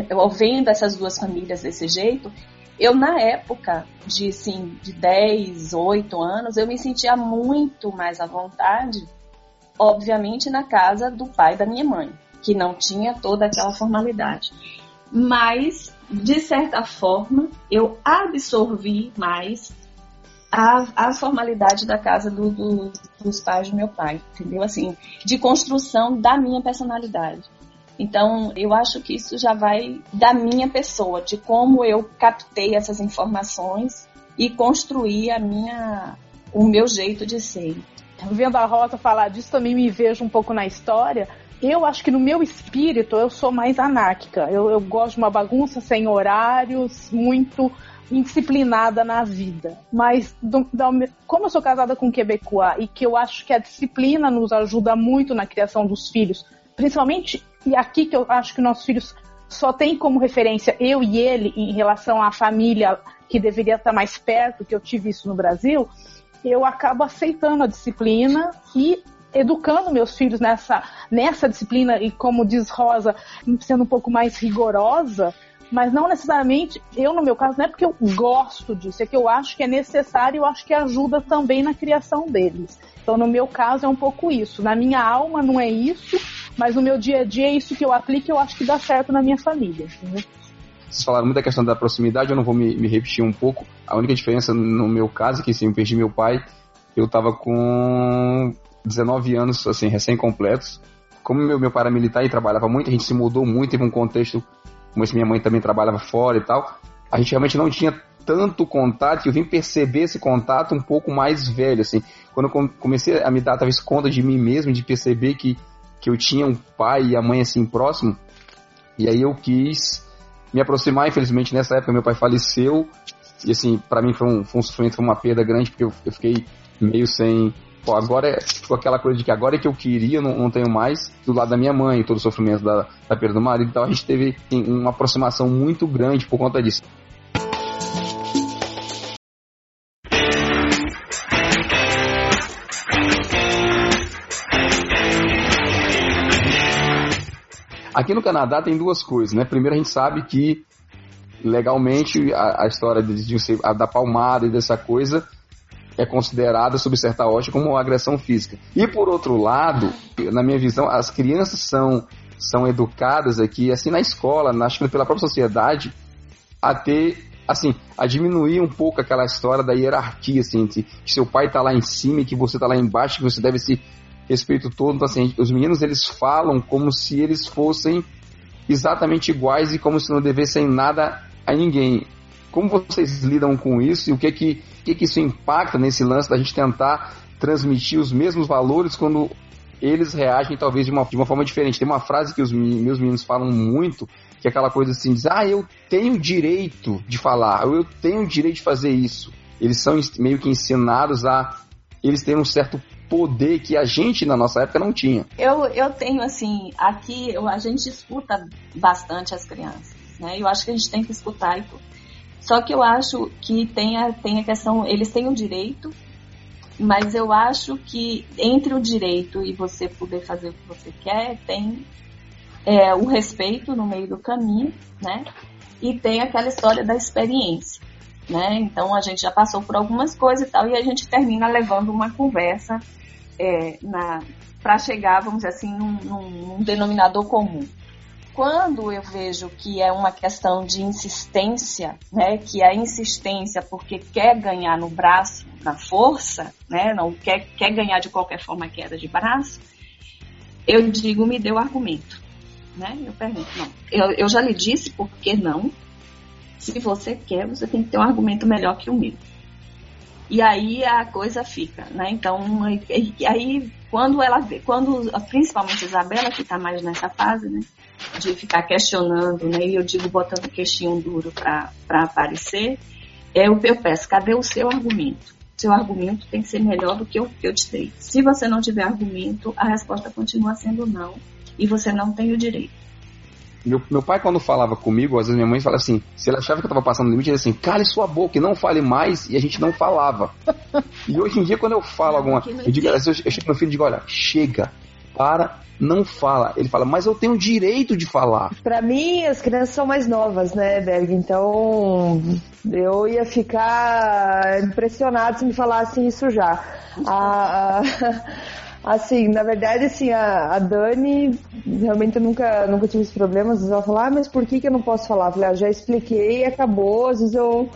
eu vendo essas duas famílias desse jeito, eu na época de assim, de 10, 8 anos, eu me sentia muito mais à vontade, obviamente na casa do pai da minha mãe, que não tinha toda aquela formalidade. Mas de certa forma, eu absorvi mais a, a formalidade da casa do, do, dos pais do meu pai, entendeu? Assim, de construção da minha personalidade. Então, eu acho que isso já vai da minha pessoa, de como eu captei essas informações e construí a minha, o meu jeito de ser. Vendo a Rosa falar disso, também me vejo um pouco na história. Eu acho que no meu espírito eu sou mais anárquica. Eu, eu gosto de uma bagunça sem horários, muito indisciplinada na vida. Mas, como eu sou casada com um quebecois e que eu acho que a disciplina nos ajuda muito na criação dos filhos, principalmente, e aqui que eu acho que nossos filhos só tem como referência eu e ele em relação à família que deveria estar mais perto, que eu tive isso no Brasil, eu acabo aceitando a disciplina e educando meus filhos nessa, nessa disciplina e, como diz Rosa, sendo um pouco mais rigorosa, mas não necessariamente, eu no meu caso, não é porque eu gosto disso, é que eu acho que é necessário e eu acho que ajuda também na criação deles. Então, no meu caso, é um pouco isso. Na minha alma não é isso, mas no meu dia a dia é isso que eu aplico e eu acho que dá certo na minha família. Entendeu? Vocês falaram muito da questão da proximidade, eu não vou me, me repetir um pouco. A única diferença no meu caso é que, sim, eu perdi meu pai, eu estava com 19 anos, assim, recém-completos. Como meu, meu pai era militar e trabalhava muito, a gente se mudou muito, teve um contexto como minha mãe também trabalhava fora e tal, a gente realmente não tinha tanto contato e eu vim perceber esse contato um pouco mais velho, assim. Quando eu comecei a me dar talvez conta de mim mesmo, de perceber que, que eu tinha um pai e a mãe assim próximo, e aí eu quis me aproximar, infelizmente nessa época meu pai faleceu, e assim, para mim foi um, foi um sofrimento, foi uma perda grande, porque eu, eu fiquei meio sem, pô, agora é tipo aquela coisa de que agora é que eu queria, não, não tenho mais, do lado da minha mãe, todo o sofrimento da, da perda do marido, então a gente teve assim, uma aproximação muito grande por conta disso. Aqui no Canadá tem duas coisas, né? Primeiro a gente sabe que legalmente a, a história de, de, da palmada e dessa coisa é considerada, sob certa ótica, como agressão física. E por outro lado, na minha visão, as crianças são, são educadas aqui, assim, na escola, acho que pela própria sociedade, a ter, assim, a diminuir um pouco aquela história da hierarquia, assim, que seu pai está lá em cima e que você está lá embaixo, que você deve se respeito todo. Então, assim, os meninos, eles falam como se eles fossem exatamente iguais e como se não devessem nada a ninguém. Como vocês lidam com isso e o que é que que, que isso impacta nesse lance da gente tentar transmitir os mesmos valores quando eles reagem talvez de uma, de uma forma diferente. Tem uma frase que os meus meninos falam muito, que é aquela coisa assim, diz, ah, eu tenho direito de falar, eu tenho direito de fazer isso. Eles são meio que ensinados a eles terem um certo poder que a gente na nossa época não tinha. Eu, eu tenho assim, aqui a gente escuta bastante as crianças, né? Eu acho que a gente tem que escutar e tudo. Só que eu acho que tem a, tem a questão, eles têm o direito, mas eu acho que entre o direito e você poder fazer o que você quer, tem é, o respeito no meio do caminho, né? E tem aquela história da experiência, né? Então a gente já passou por algumas coisas e tal, e a gente termina levando uma conversa é, para chegar, vamos dizer assim, num, num, num denominador comum quando eu vejo que é uma questão de insistência, né, que a insistência porque quer ganhar no braço, na força, né, não quer, quer ganhar de qualquer forma a queda de braço, eu digo, me o argumento. Né? Eu pergunto, não, eu, eu já lhe disse por que não. Se você quer, você tem que ter um argumento melhor que o meu. E aí a coisa fica, né? Então, aí quando ela vê, quando principalmente Isabela, que está mais nessa fase, né? De ficar questionando, né? E eu digo botando o queixinho duro para aparecer, eu, eu peço, cadê o seu argumento? Seu argumento tem que ser melhor do que o que eu te dei. Se você não tiver argumento, a resposta continua sendo não. E você não tem o direito. Meu, meu pai, quando falava comigo, às vezes minha mãe falava assim, se ele achava que eu tava passando limite, ele assim, cale sua boca e não fale mais, e a gente não falava. e hoje em dia, quando eu falo alguma eu, digo, eu, chego no meu filho e digo, olha, chega, para, não fala. Ele fala, mas eu tenho o direito de falar. Para mim, as crianças são mais novas, né, Berg? Então, eu ia ficar impressionado se me falassem isso já. A, a, Assim, na verdade, assim, a, a Dani, realmente eu nunca, nunca tive esses problemas. Ela fala, ah, mas por que, que eu não posso falar? Eu falei, ah, já expliquei acabou. Às vezes eu,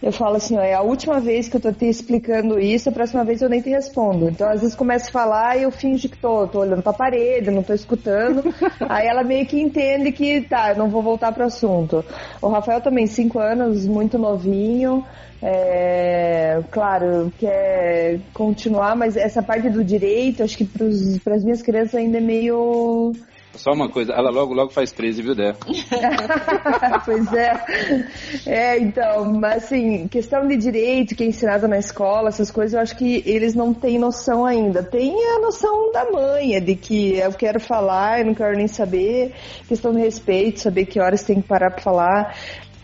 eu falo assim, ó, é a última vez que eu tô te explicando isso, a próxima vez eu nem te respondo. Então, às vezes começo a falar e eu finge que tô, tô olhando pra parede, não tô escutando. Aí ela meio que entende que, tá, eu não vou voltar pro assunto. O Rafael também, cinco anos, muito novinho. É, claro, quer continuar, mas essa parte do direito, acho que para as minhas crianças ainda é meio. Só uma coisa, ela logo logo faz 13, viu, Dé? pois é. É, então, mas assim, questão de direito que é ensinado na escola, essas coisas, eu acho que eles não têm noção ainda. Tem a noção da manha, de que eu quero falar, eu não quero nem saber, questão de respeito, saber que horas tem que parar para falar.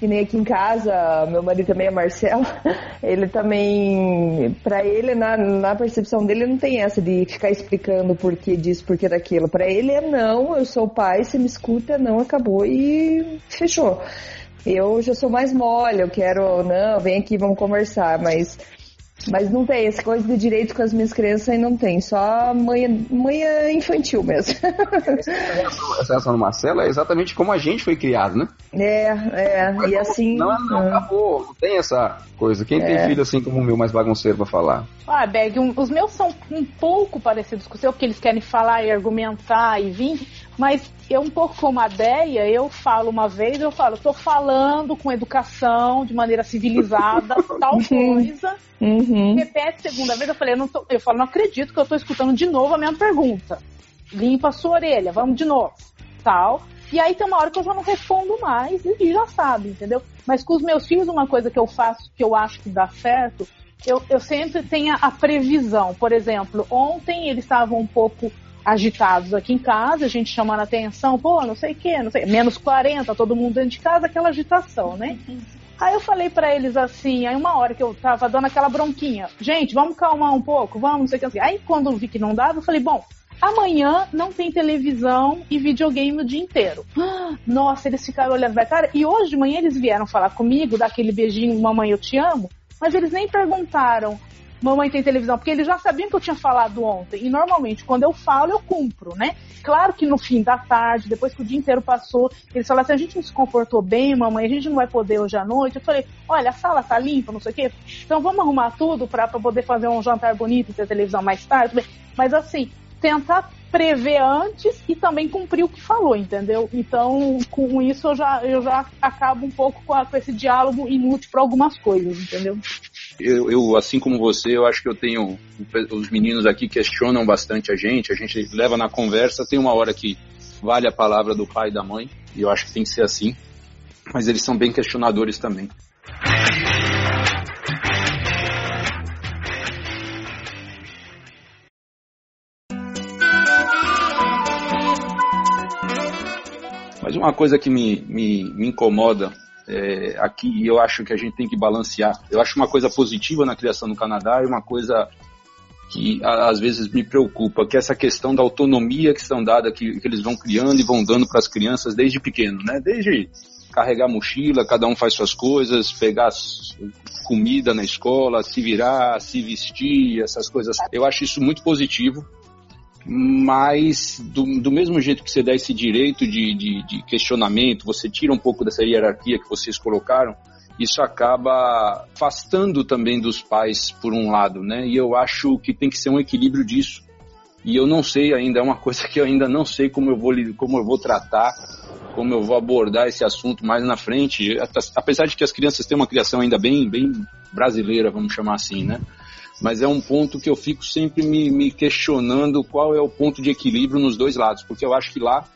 Que nem aqui em casa, meu marido também é Marcelo, ele também, para ele, na, na percepção dele, não tem essa de ficar explicando o porquê disso, porquê daquilo. Para ele é não, eu sou o pai, você me escuta, não, acabou e fechou. Eu já sou mais mole, eu quero, não, vem aqui, vamos conversar, mas mas não tem, essa coisa de direito com as minhas crianças aí não tem, só manha, manha infantil mesmo. Essa reação do Marcelo é exatamente como a gente foi criado, né? É, é, e assim. Não, não, ah. acabou, não tem essa coisa. Quem é. tem filho assim como o meu, mais bagunceiro pra falar? Ah, Beg, um, os meus são um pouco parecidos com o seu, porque eles querem falar e argumentar e vir, mas eu um pouco como a Deia, eu falo uma vez, eu falo, tô falando com educação, de maneira civilizada, tal coisa. Uhum. Repete segunda vez, eu falei, eu, não tô, eu falo, não acredito que eu tô escutando de novo a mesma pergunta. Limpa a sua orelha, vamos de novo. Tal. E aí tem uma hora que eu já não respondo mais e já sabe, entendeu? Mas com os meus filhos, uma coisa que eu faço que eu acho que dá certo, eu, eu sempre tenho a previsão. Por exemplo, ontem eles estavam um pouco agitados aqui em casa, a gente chamando atenção, pô, não sei o que, não sei, menos 40, todo mundo dentro de casa, aquela agitação, né? Aí eu falei para eles assim, aí uma hora que eu tava dando aquela bronquinha, gente, vamos calmar um pouco, vamos, não sei o que assim. Aí quando vi que não dava, eu falei, bom, amanhã não tem televisão e videogame o dia inteiro. Nossa, eles ficaram olhando pra cara, e hoje de manhã eles vieram falar comigo, daquele beijinho, mamãe, eu te amo, mas eles nem perguntaram, mamãe tem televisão, porque eles já sabiam que eu tinha falado ontem. E normalmente, quando eu falo, eu cumpro, né? Claro que no fim da tarde, depois que o dia inteiro passou, eles falaram assim: a gente não se comportou bem, mamãe, a gente não vai poder hoje à noite. Eu falei: olha, a sala tá limpa, não sei o quê. Então vamos arrumar tudo para poder fazer um jantar bonito e ter televisão mais tarde. Mas assim, tentar prever antes e também cumprir o que falou, entendeu? Então, com isso eu já, eu já acabo um pouco com, a, com esse diálogo inútil para algumas coisas, entendeu? Eu, eu, assim como você, eu acho que eu tenho. Os meninos aqui questionam bastante a gente, a gente leva na conversa, tem uma hora que vale a palavra do pai e da mãe, e eu acho que tem que ser assim, mas eles são bem questionadores também. Mas uma coisa que me, me, me incomoda é, aqui e eu acho que a gente tem que balancear. Eu acho uma coisa positiva na criação no Canadá e uma coisa que às vezes me preocupa, que é essa questão da autonomia que estão dada, que, que eles vão criando e vão dando para as crianças desde pequeno, né? Desde carregar mochila, cada um faz suas coisas, pegar comida na escola, se virar, se vestir, essas coisas. Eu acho isso muito positivo mas do, do mesmo jeito que você dá esse direito de, de, de, questionamento, você tira um pouco dessa hierarquia que vocês colocaram, isso acaba afastando também dos pais por um lado, né? E eu acho que tem que ser um equilíbrio disso. E eu não sei ainda, é uma coisa que eu ainda não sei como eu vou, como eu vou tratar, como eu vou abordar esse assunto mais na frente. Apesar de que as crianças têm uma criação ainda bem, bem brasileira, vamos chamar assim, né? Mas é um ponto que eu fico sempre me, me questionando qual é o ponto de equilíbrio nos dois lados, porque eu acho que lá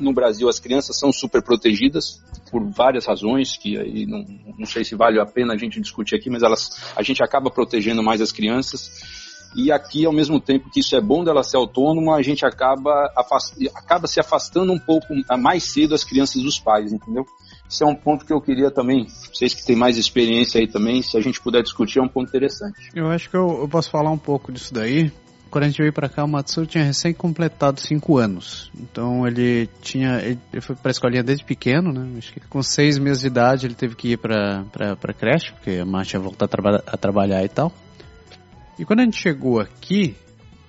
no Brasil as crianças são super protegidas por várias razões que aí não, não sei se vale a pena a gente discutir aqui, mas elas a gente acaba protegendo mais as crianças. E aqui, ao mesmo tempo que isso é bom dela ser autônoma, a gente acaba, afast, acaba se afastando um pouco mais cedo as crianças dos pais, entendeu? Isso é um ponto que eu queria também, vocês que têm mais experiência aí também, se a gente puder discutir, é um ponto interessante. Eu acho que eu, eu posso falar um pouco disso daí. Quando a gente veio para cá, o Matsuru tinha recém completado 5 anos. Então ele tinha. Ele foi pra escolinha desde pequeno, né? Acho que com 6 meses de idade ele teve que ir pra, pra creche, porque a mãe tinha voltado a, traba a trabalhar e tal. E quando a gente chegou aqui,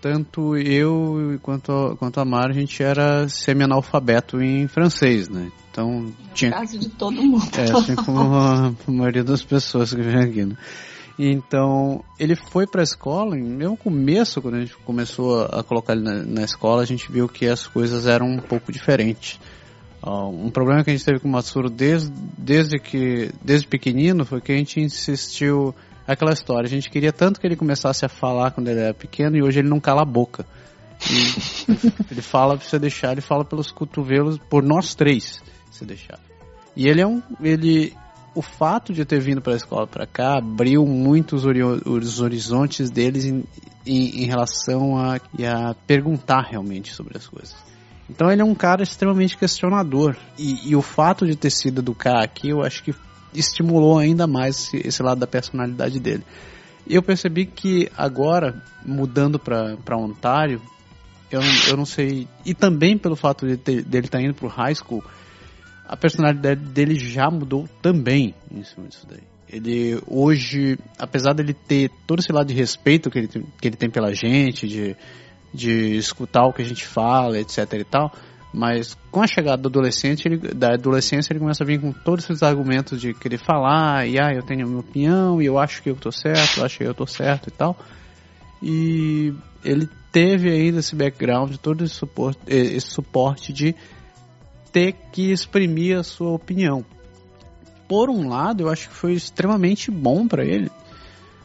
tanto eu quanto, quanto a Mara, a gente era semi-analfabeto em francês, né? Então tinha. caso de todo mundo. É, assim como a, a maioria das pessoas que vem aqui, né? Então, ele foi para a escola, mesmo no começo, quando a gente começou a colocar ele na, na, escola, a gente viu que as coisas eram um pouco diferentes. Uh, um problema que a gente teve com o Matsuro desde, desde que desde pequenino foi que a gente insistiu aquela história. A gente queria tanto que ele começasse a falar quando ele era pequeno e hoje ele não cala a boca. Ele fala pra você deixar, ele fala pelos cotovelos, por nós três, se deixar. E ele é um. Ele, o fato de ter vindo para a escola para cá abriu muito os, os horizontes deles em, em, em relação a, a perguntar realmente sobre as coisas. Então ele é um cara extremamente questionador. E, e, o fato de ter sido educar aqui, eu acho que estimulou ainda mais esse, lado da personalidade dele. E eu percebi que agora, mudando para Ontário, eu não, eu não sei. E também pelo fato de ter, dele estar tá indo pro high school, a personalidade dele já mudou também em cima disso daí. Ele hoje, apesar dele ter todo esse lado de respeito que ele, que ele tem pela gente, de, de escutar o que a gente fala, etc e tal, mas com a chegada do adolescente, ele, da adolescência, ele começa a vir com todos esses argumentos de querer falar, e ah, eu tenho a minha opinião, e eu acho que eu tô certo, eu acho que eu tô certo e tal. E ele teve ainda esse background, todo esse suporte, esse suporte de ter que exprimir a sua opinião. Por um lado, eu acho que foi extremamente bom para ele,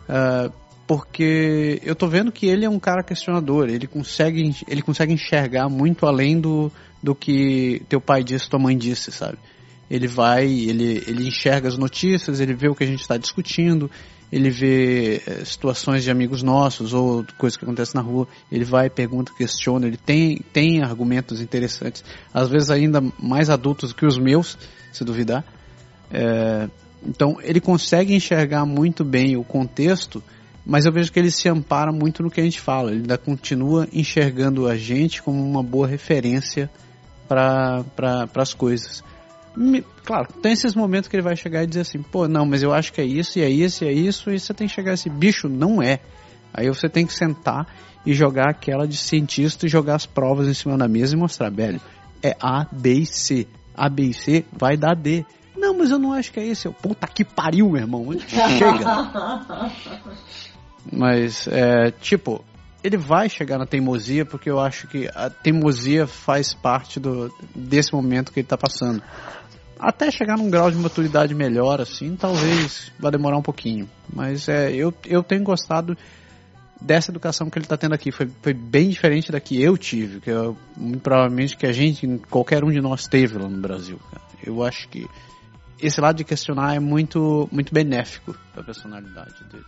uh, porque eu tô vendo que ele é um cara questionador, ele consegue, ele consegue enxergar muito além do, do que teu pai disse, tua mãe disse, sabe? Ele vai, ele, ele enxerga as notícias, ele vê o que a gente está discutindo, ele vê é, situações de amigos nossos ou coisas que acontecem na rua, ele vai, pergunta, questiona, ele tem, tem argumentos interessantes, às vezes ainda mais adultos que os meus, se duvidar. É, então ele consegue enxergar muito bem o contexto, mas eu vejo que ele se ampara muito no que a gente fala, ele ainda continua enxergando a gente como uma boa referência para pra, as coisas claro, tem esses momentos que ele vai chegar e dizer assim, pô, não, mas eu acho que é isso, e é isso, e é isso, e você tem que chegar esse bicho, não é. Aí você tem que sentar e jogar aquela de cientista e jogar as provas em cima da mesa e mostrar, velho, é A, B e C. A, B e C vai dar D. Não, mas eu não acho que é esse. Eu, puta que pariu, meu irmão. Chega. mas, é, tipo, ele vai chegar na teimosia porque eu acho que a teimosia faz parte do, desse momento que ele está passando até chegar num grau de maturidade melhor, assim, talvez vá demorar um pouquinho. Mas é, eu, eu tenho gostado dessa educação que ele está tendo aqui. Foi, foi bem diferente da que eu tive, que eu, provavelmente que a gente, qualquer um de nós teve lá no Brasil. Cara. Eu acho que esse lado de questionar é muito, muito benéfico para a personalidade dele.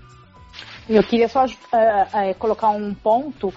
Eu queria só é, é, colocar um ponto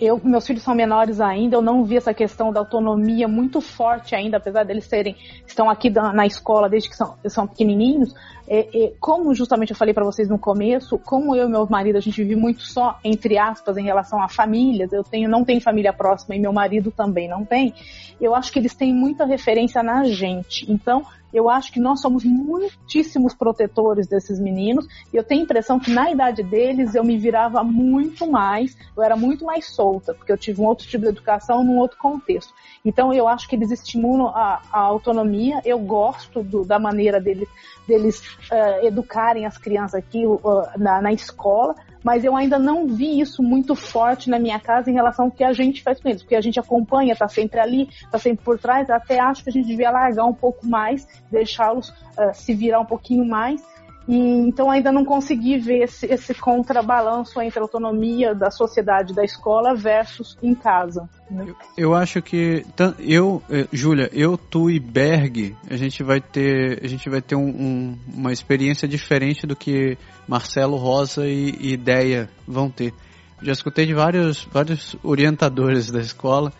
eu, meus filhos são menores ainda, eu não vi essa questão da autonomia muito forte ainda, apesar deles serem, estão aqui na escola desde que são, são pequenininhos. É, é, como justamente eu falei para vocês no começo, como eu e meu marido, a gente vive muito só, entre aspas, em relação a famílias, eu tenho, não tenho família próxima e meu marido também não tem, eu acho que eles têm muita referência na gente. Então, eu acho que nós somos muitíssimos protetores desses meninos. E eu tenho a impressão que na idade deles eu me virava muito mais, eu era muito mais solta, porque eu tive um outro tipo de educação num outro contexto. Então eu acho que eles estimulam a, a autonomia. Eu gosto do, da maneira deles, deles uh, educarem as crianças aqui uh, na, na escola mas eu ainda não vi isso muito forte na minha casa em relação ao que a gente faz com eles, porque a gente acompanha, tá sempre ali, tá sempre por trás, até acho que a gente devia largar um pouco mais, deixá-los uh, se virar um pouquinho mais, e, então ainda não consegui ver esse, esse contrabalanço entre a autonomia da sociedade da escola versus em casa. Né? Eu, eu, acho que eu, eh, Júlia, eu, tu e Berg, a gente vai ter, a gente vai ter um, um, uma experiência diferente do que Marcelo Rosa e, e Ideia vão ter. Já escutei de vários, vários orientadores da escola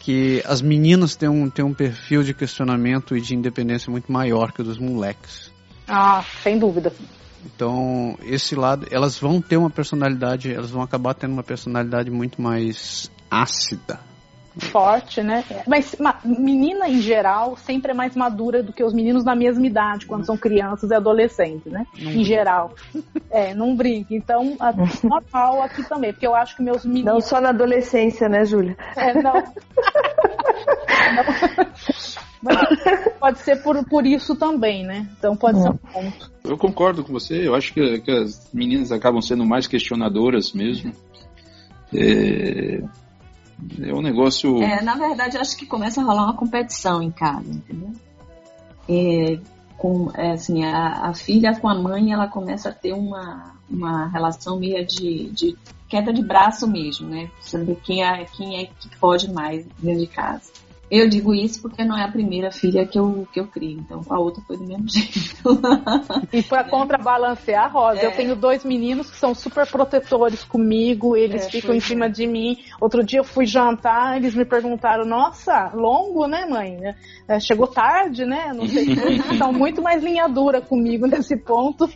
que as meninas têm um, têm um perfil de questionamento e de independência muito maior que o dos moleques. Ah, sem dúvida. Então, esse lado, elas vão ter uma personalidade, elas vão acabar tendo uma personalidade muito mais ácida. Forte, né? Mas menina em geral sempre é mais madura do que os meninos da mesma idade, quando são crianças e adolescentes, né? Não em geral. É, não brinque. Então, normal aqui também, porque eu acho que meus meninos. Não só na adolescência, né, Júlia? É, não. não. Mas pode ser por, por isso também, né? Então pode é. ser um ponto. Eu concordo com você, eu acho que, que as meninas acabam sendo mais questionadoras mesmo. É, é um negócio. É, na verdade, eu acho que começa a rolar uma competição em casa, entendeu? É, com, é, assim, a, a, filha com a mãe, ela começa a ter uma, uma relação meio de, de queda de braço mesmo, né? Saber quem é, quem é que pode mais dentro de casa. Eu digo isso porque não é a primeira filha que eu, que eu crio, então a outra foi do mesmo jeito. e para contrabalancear, Rosa, é. eu tenho dois meninos que são super protetores comigo, eles é, ficam em cima é. de mim. Outro dia eu fui jantar, eles me perguntaram, nossa, longo, né, mãe? É, chegou tarde, né? Não sei, eles são muito mais linha dura comigo nesse ponto.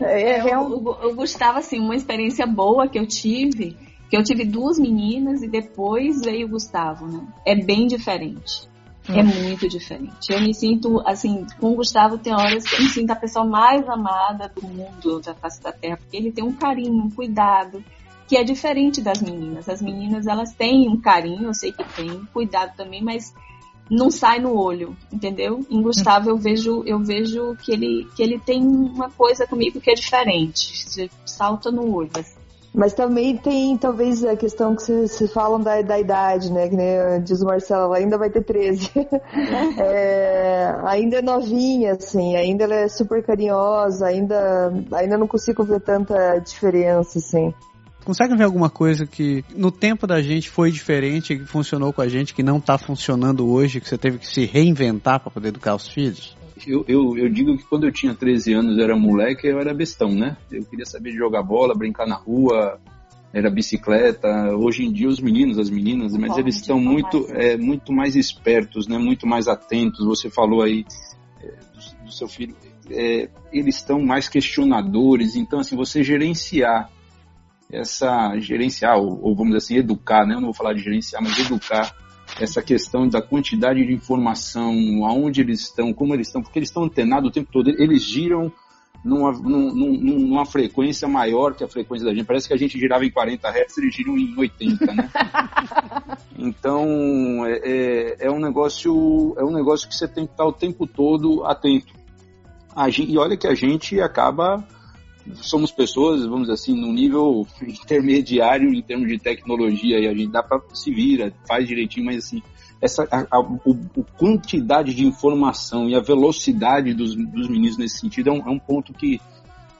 É, é, um... o, o Gustavo, assim, uma experiência boa que eu tive que eu tive duas meninas e depois veio o Gustavo, né? É bem diferente. É hum. muito diferente. Eu me sinto, assim, com o Gustavo tem horas que eu me sinto a pessoa mais amada do mundo, da face da terra, porque ele tem um carinho, um cuidado, que é diferente das meninas. As meninas, elas têm um carinho, eu sei que tem, cuidado também, mas não sai no olho, entendeu? Em Gustavo eu vejo, eu vejo que ele, que ele tem uma coisa comigo que é diferente, salta no olho. Assim. Mas também tem, talvez, a questão que vocês falam da, da idade, né? Que né, diz o Marcelo, ela ainda vai ter 13. é, ainda é novinha, assim, ainda ela é super carinhosa, ainda, ainda não consigo ver tanta diferença, assim. Consegue ver alguma coisa que no tempo da gente foi diferente, que funcionou com a gente, que não está funcionando hoje, que você teve que se reinventar para poder educar os filhos? Eu, eu, eu, digo que quando eu tinha 13 anos, era moleque, eu era bestão, né? Eu queria saber jogar bola, brincar na rua, era bicicleta. Hoje em dia os meninos, as meninas, mas eles estão muito, é, muito mais espertos, né? Muito mais atentos. Você falou aí é, do, do, seu filho, é, eles estão mais questionadores. Então, assim, você gerenciar essa gerenciar ou, ou vamos dizer assim educar, né? Eu não vou falar de gerenciar, mas educar essa questão da quantidade de informação, aonde eles estão, como eles estão, porque eles estão antenados o tempo todo, eles giram numa, numa, numa, frequência maior que a frequência da gente. Parece que a gente girava em 40 Hz, eles giram em 80, né? então, é, é, é, um negócio, é um negócio que você tem que estar o tempo todo atento. Gente, e olha que a gente acaba somos pessoas, vamos dizer assim, num nível intermediário em termos de tecnologia e a gente dá para se vira, faz direitinho, mas assim, essa a, a, a, quantidade de informação e a velocidade dos, dos meninos nesse sentido é um, é um ponto que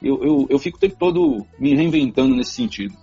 eu, eu, eu fico o tempo todo me reinventando nesse sentido.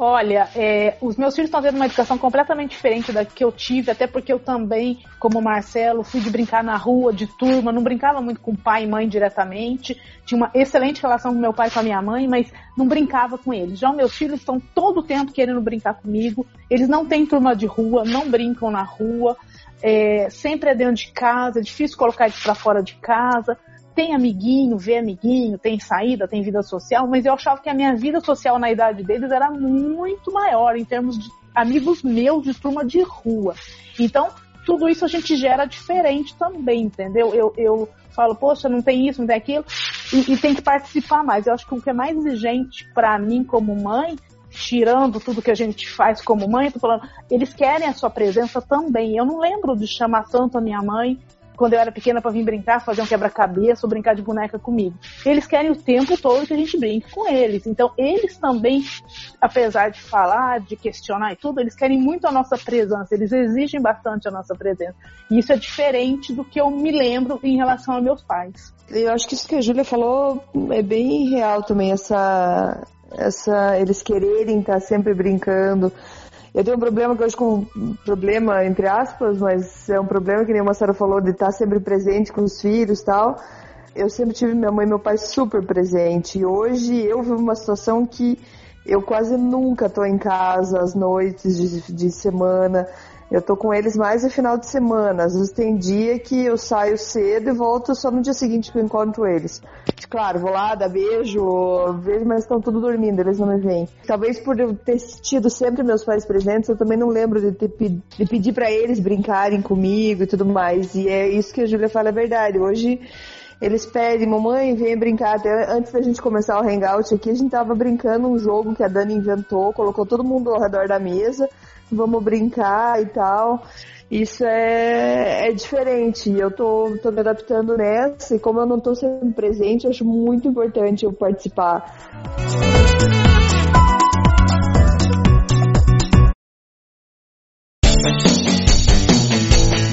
Olha, é, os meus filhos estão tendo uma educação completamente diferente da que eu tive, até porque eu também, como Marcelo, fui de brincar na rua, de turma, não brincava muito com pai e mãe diretamente, tinha uma excelente relação com meu pai e com a minha mãe, mas não brincava com eles. Já os meus filhos estão todo o tempo querendo brincar comigo, eles não têm turma de rua, não brincam na rua, é, sempre é dentro de casa, é difícil colocar eles para fora de casa tem amiguinho, vê amiguinho, tem saída, tem vida social, mas eu achava que a minha vida social na idade deles era muito maior em termos de amigos meus de turma de rua. Então, tudo isso a gente gera diferente também, entendeu? Eu, eu falo, poxa, não tem isso, não tem aquilo, e, e tem que participar mais. Eu acho que o que é mais exigente para mim como mãe tirando tudo que a gente faz como mãe, tô falando, eles querem a sua presença também. Eu não lembro de chamar tanto a minha mãe quando eu era pequena para vir brincar, fazer um quebra-cabeça ou brincar de boneca comigo. Eles querem o tempo todo que a gente brinque com eles. Então, eles também, apesar de falar, de questionar e tudo, eles querem muito a nossa presença, eles exigem bastante a nossa presença. E isso é diferente do que eu me lembro em relação aos meus pais. Eu acho que isso que a Júlia falou é bem real também, essa, essa eles quererem estar sempre brincando. Eu tenho um problema que acho com problema entre aspas, mas é um problema que nem uma senhora falou de estar sempre presente com os filhos, tal. Eu sempre tive minha mãe e meu pai super presente. E hoje eu vivo uma situação que eu quase nunca estou em casa às noites de, de semana. Eu tô com eles mais no final de semana. Às vezes tem dia que eu saio cedo e volto só no dia seguinte que eu encontro eles. Claro, vou lá, dar beijo, vejo, mas estão tudo dormindo, eles não me veem. Talvez por eu ter tido sempre meus pais presentes, eu também não lembro de, ter, de pedir para eles brincarem comigo e tudo mais. E é isso que a Júlia fala, é verdade. Hoje eles pedem, mamãe, vem brincar. Até antes da gente começar o hangout aqui, a gente tava brincando um jogo que a Dani inventou, colocou todo mundo ao redor da mesa vamos brincar e tal. Isso é, é diferente. Eu tô, tô me adaptando nessa e como eu não tô sempre presente, eu acho muito importante eu participar.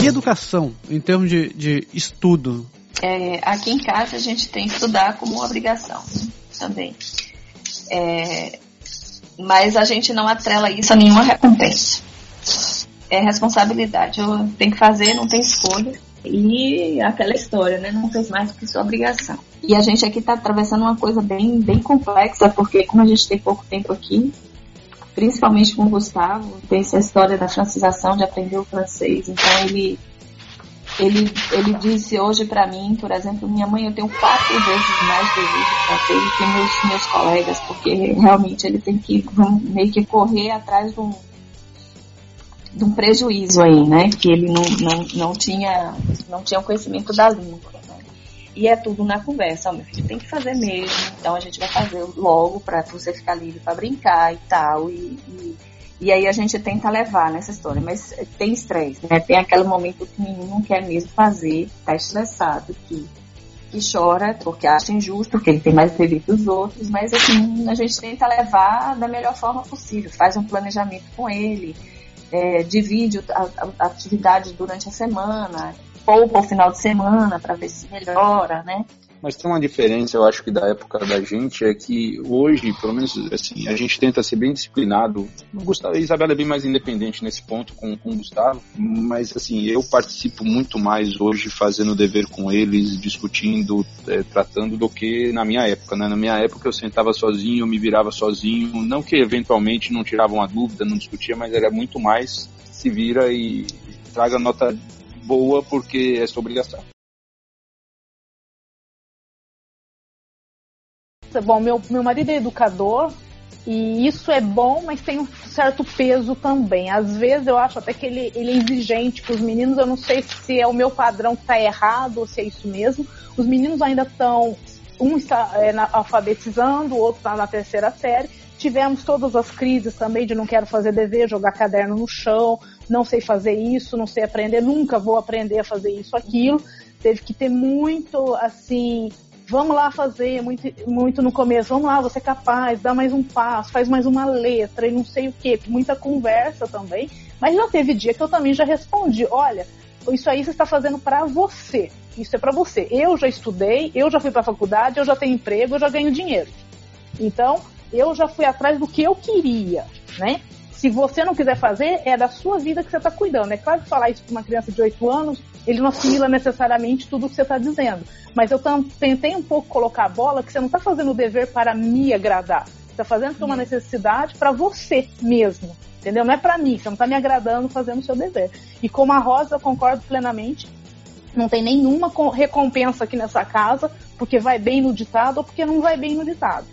E educação, em termos de, de estudo? É, aqui em casa a gente tem que estudar como uma obrigação também. É, mas a gente não atrela isso a nenhuma recompensa. é responsabilidade. Eu tenho que fazer, não tem escolha. E aquela história, né? Não fez mais do que sua obrigação. E a gente aqui está atravessando uma coisa bem, bem complexa, porque como a gente tem pouco tempo aqui, principalmente com o Gustavo, tem essa história da francização, de aprender o francês. Então ele ele, ele disse hoje para mim, por exemplo, minha mãe, eu tenho quatro vezes mais desejo francês do que meus, meus colegas, porque realmente ele tem que meio que correr atrás de um, de um prejuízo aí, né? Que ele não, não, não, tinha, não tinha conhecimento da língua. Né? E é tudo na conversa, ó, meu filho, tem que fazer mesmo, então a gente vai fazer logo para você ficar livre para brincar e tal. E, e, e, aí a gente tenta levar nessa história, mas tem estresse, né? Tem aquele momento que menino não quer mesmo fazer, tá estressado, que, que chora porque acha injusto, porque ele tem mais dever que os outros, mas assim, a gente tenta levar da melhor forma possível, faz um planejamento com ele é, divide a, a, atividade durante a semana, poupa o final de semana para ver se melhora, né? Mas tem uma diferença, eu acho que da época da gente, é que hoje, pelo menos assim, a gente tenta ser bem disciplinado. O Gustavo, a Isabela é bem mais independente nesse ponto com, com o Gustavo, mas assim, eu participo muito mais hoje fazendo dever com eles, discutindo, é, tratando, do que na minha época, né? Na minha época eu sentava sozinho, me virava sozinho, não que eventualmente não tirava uma dúvida, não discutia, mas era muito mais se vira e traga nota boa porque é sua obrigação. Bom, meu, meu marido é educador e isso é bom, mas tem um certo peso também. Às vezes eu acho até que ele, ele é exigente com os meninos. Eu não sei se é o meu padrão que está errado ou se é isso mesmo. Os meninos ainda estão. Um está é, na, alfabetizando, o outro está na terceira série. Tivemos todas as crises também de não quero fazer dever, jogar caderno no chão, não sei fazer isso, não sei aprender, nunca vou aprender a fazer isso, aquilo. Teve que ter muito, assim, vamos lá fazer, muito, muito no começo, vamos lá, você é capaz, dá mais um passo, faz mais uma letra e não sei o que, muita conversa também. Mas já teve dia que eu também já respondi, olha, isso aí você está fazendo para você, isso é para você. Eu já estudei, eu já fui para a faculdade, eu já tenho emprego, eu já ganho dinheiro. Então, eu já fui atrás do que eu queria, né? Se você não quiser fazer, é da sua vida que você está cuidando. É claro que falar isso para uma criança de 8 anos, ele não assimila necessariamente tudo o que você está dizendo. Mas eu tentei um pouco colocar a bola que você não está fazendo o dever para me agradar. Você está fazendo por uma necessidade para você mesmo. Entendeu? Não é para mim, você não está me agradando fazendo o seu dever. E como a Rosa, eu concordo plenamente. Não tem nenhuma recompensa aqui nessa casa porque vai bem no ditado ou porque não vai bem no ditado.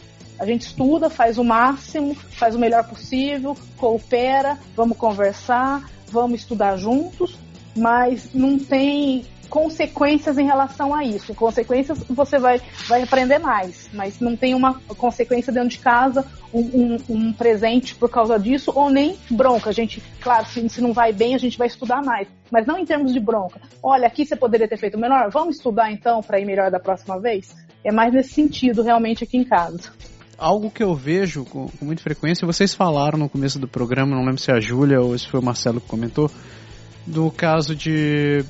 A gente estuda, faz o máximo, faz o melhor possível, coopera, vamos conversar, vamos estudar juntos, mas não tem consequências em relação a isso. Consequências você vai, vai aprender mais, mas não tem uma consequência dentro de casa, um, um, um presente por causa disso, ou nem bronca. A gente, claro, se, se não vai bem, a gente vai estudar mais, mas não em termos de bronca. Olha, aqui você poderia ter feito melhor, vamos estudar então para ir melhor da próxima vez? É mais nesse sentido, realmente, aqui em casa algo que eu vejo com, com, muita frequência, vocês falaram no começo do programa, não lembro se é a Júlia ou se foi o Marcelo que comentou, do caso de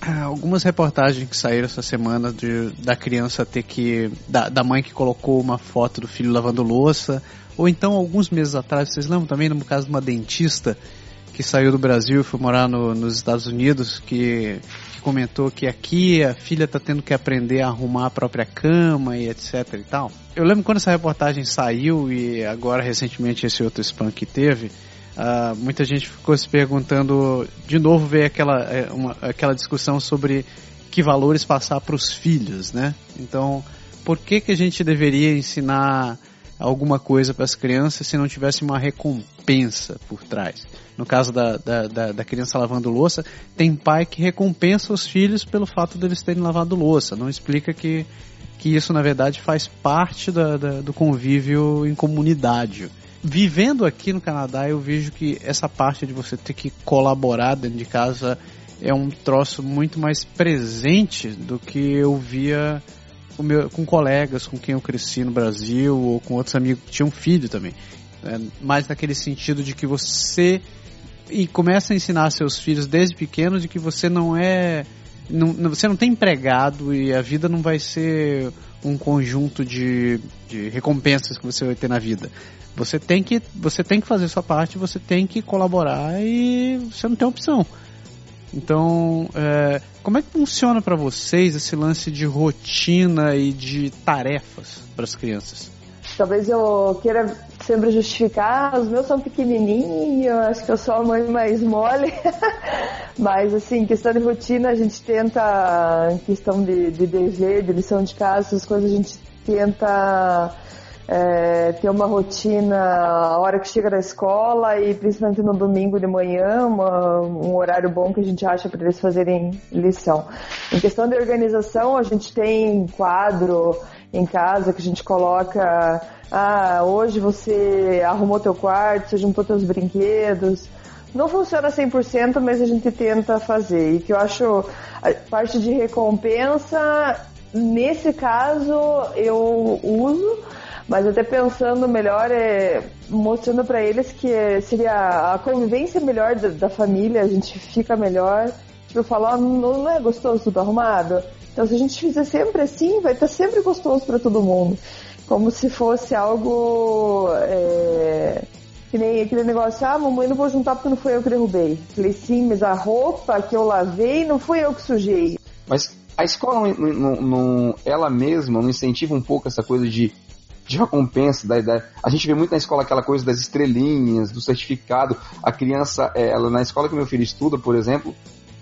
ah, algumas reportagens que saíram essa semana de, da criança ter que. Da, da mãe que colocou uma foto do filho lavando louça. Ou então, alguns meses atrás, vocês lembram também no caso de uma dentista que saiu do Brasil e foi morar no, nos Estados Unidos, que, que, comentou que aqui a filha está tendo que aprender a arrumar a própria cama e etc e tal. Eu lembro quando essa reportagem saiu e agora recentemente esse outro spam que teve, Uh, muita gente ficou se perguntando, de novo veio aquela, é, uma, aquela discussão sobre que valores passar para os filhos, né? Então, por que, que a gente deveria ensinar alguma coisa para as crianças se não tivesse uma recompensa por trás? No caso da, da, da, da, criança lavando louça, tem pai que recompensa os filhos pelo fato deles terem lavado louça. Não explica que, que isso, na verdade, faz parte da, da do convívio em comunidade vivendo aqui no Canadá, eu vejo que essa parte de você ter que colaborar dentro de casa é um troço muito mais presente do que eu via com, meu, com colegas com quem eu cresci no Brasil ou com outros amigos que tinham filho também. É, mais naquele sentido de que você e começa a ensinar seus filhos desde pequenos de que você não é não, você não tem empregado e a vida não vai ser um conjunto de, de recompensas que você vai ter na vida. Você tem que você tem que fazer sua parte, você tem que colaborar e você não tem opção. Então, é, como é que funciona para vocês esse lance de rotina e de tarefas para as crianças? Talvez eu queira sempre justificar, os meus são pequenininhos, acho que eu sou a mãe mais mole, mas assim, questão de rotina, a gente tenta, questão de, de dever, de lição de casa, essas coisas a gente tenta é, ter uma rotina a hora que chega da escola e principalmente no domingo de manhã, uma, um horário bom que a gente acha para eles fazerem lição. Em questão de organização, a gente tem quadro em casa que a gente coloca, ah, hoje você arrumou teu quarto, você juntou teus brinquedos. Não funciona 100%, mas a gente tenta fazer. E que eu acho a parte de recompensa, nesse caso, eu uso, mas até pensando melhor, é, mostrando para eles que seria a convivência melhor da, da, família, a gente fica melhor. Tipo, falar, oh, não é gostoso tudo arrumado? Então, se a gente fizer sempre assim, vai estar sempre gostoso para todo mundo. Como se fosse algo. É, que nem aquele negócio, ah, mamãe, não vou juntar porque não foi eu que derrubei. Falei, sim, mas a roupa que eu lavei não foi eu que sujei. Mas a escola, não, não, não, ela mesma, não incentiva um pouco essa coisa de de recompensa. Da, da, a gente vê muito na escola aquela coisa das estrelinhas, do certificado. A criança, ela, na escola que meu filho estuda, por exemplo,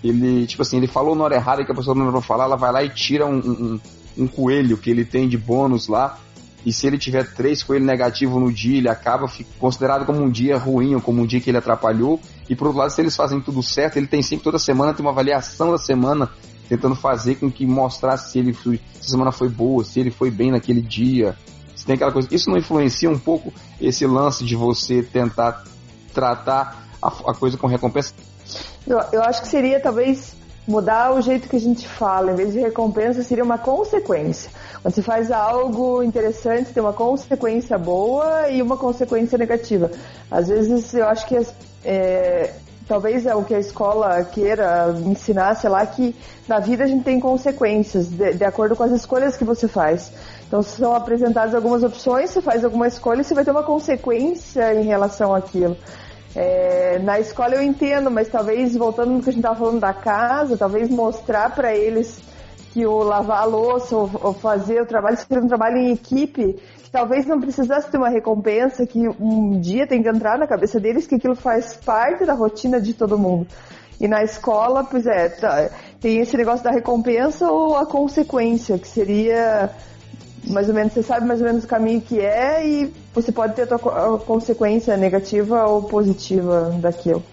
ele, tipo assim, ele falou na hora errada que a pessoa não vai falar, ela vai lá e tira um, um, um coelho que ele tem de bônus lá. E se ele tiver três coelhos negativos no dia, ele acaba considerado como um dia ruim ou como um dia que ele atrapalhou. E por outro lado, se eles fazem tudo certo, ele tem sempre toda semana, tem uma avaliação da semana, tentando fazer com que mostrar se ele se a semana foi boa, se ele foi bem naquele dia, você tem aquela coisa. Isso não influencia um pouco esse lance de você tentar tratar a, a coisa com recompensa? Eu, eu acho que seria talvez mudar o jeito que a gente fala, em vez de recompensa, seria uma consequência. Quando você faz algo interessante, tem uma consequência boa e uma consequência negativa. Às vezes eu acho que é, talvez é o que a escola queira ensinar, sei lá, que na vida a gente tem consequências de, de acordo com as escolhas que você faz. Então são apresentadas algumas opções, você faz alguma escolha e você vai ter uma consequência em relação àquilo. É, na escola eu entendo, mas talvez, voltando no que a gente estava falando da casa, talvez mostrar para eles que o lavar a louça ou, ou fazer o trabalho, se um trabalho em equipe, talvez não precisasse ter uma recompensa, que um dia tem que entrar na cabeça deles que aquilo faz parte da rotina de todo mundo. E na escola, pois é, tá, tem esse negócio da recompensa ou a consequência, que seria mais ou menos, você sabe mais ou menos o caminho que é e você pode ter a tua consequência negativa ou positiva daquilo.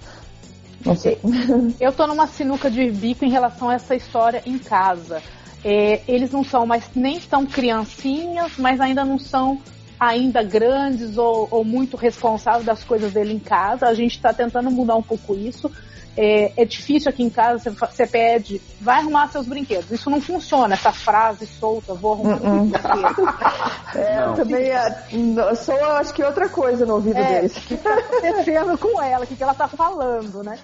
Não sei. Eu tô numa sinuca de bico em relação a essa história em casa. É, eles não são mais nem tão criancinhas, mas ainda não são ainda grandes ou, ou muito responsáveis das coisas dele em casa. A gente está tentando mudar um pouco isso. É, é, difícil aqui em casa, você, pede, vai arrumar seus brinquedos. Isso não funciona, essa frase solta, vou arrumar uh -uh. brinquedos. É, também é, sou, acho que outra coisa no ouvido é, deles. O que tá acontecendo com ela, o que, que ela tá falando, né?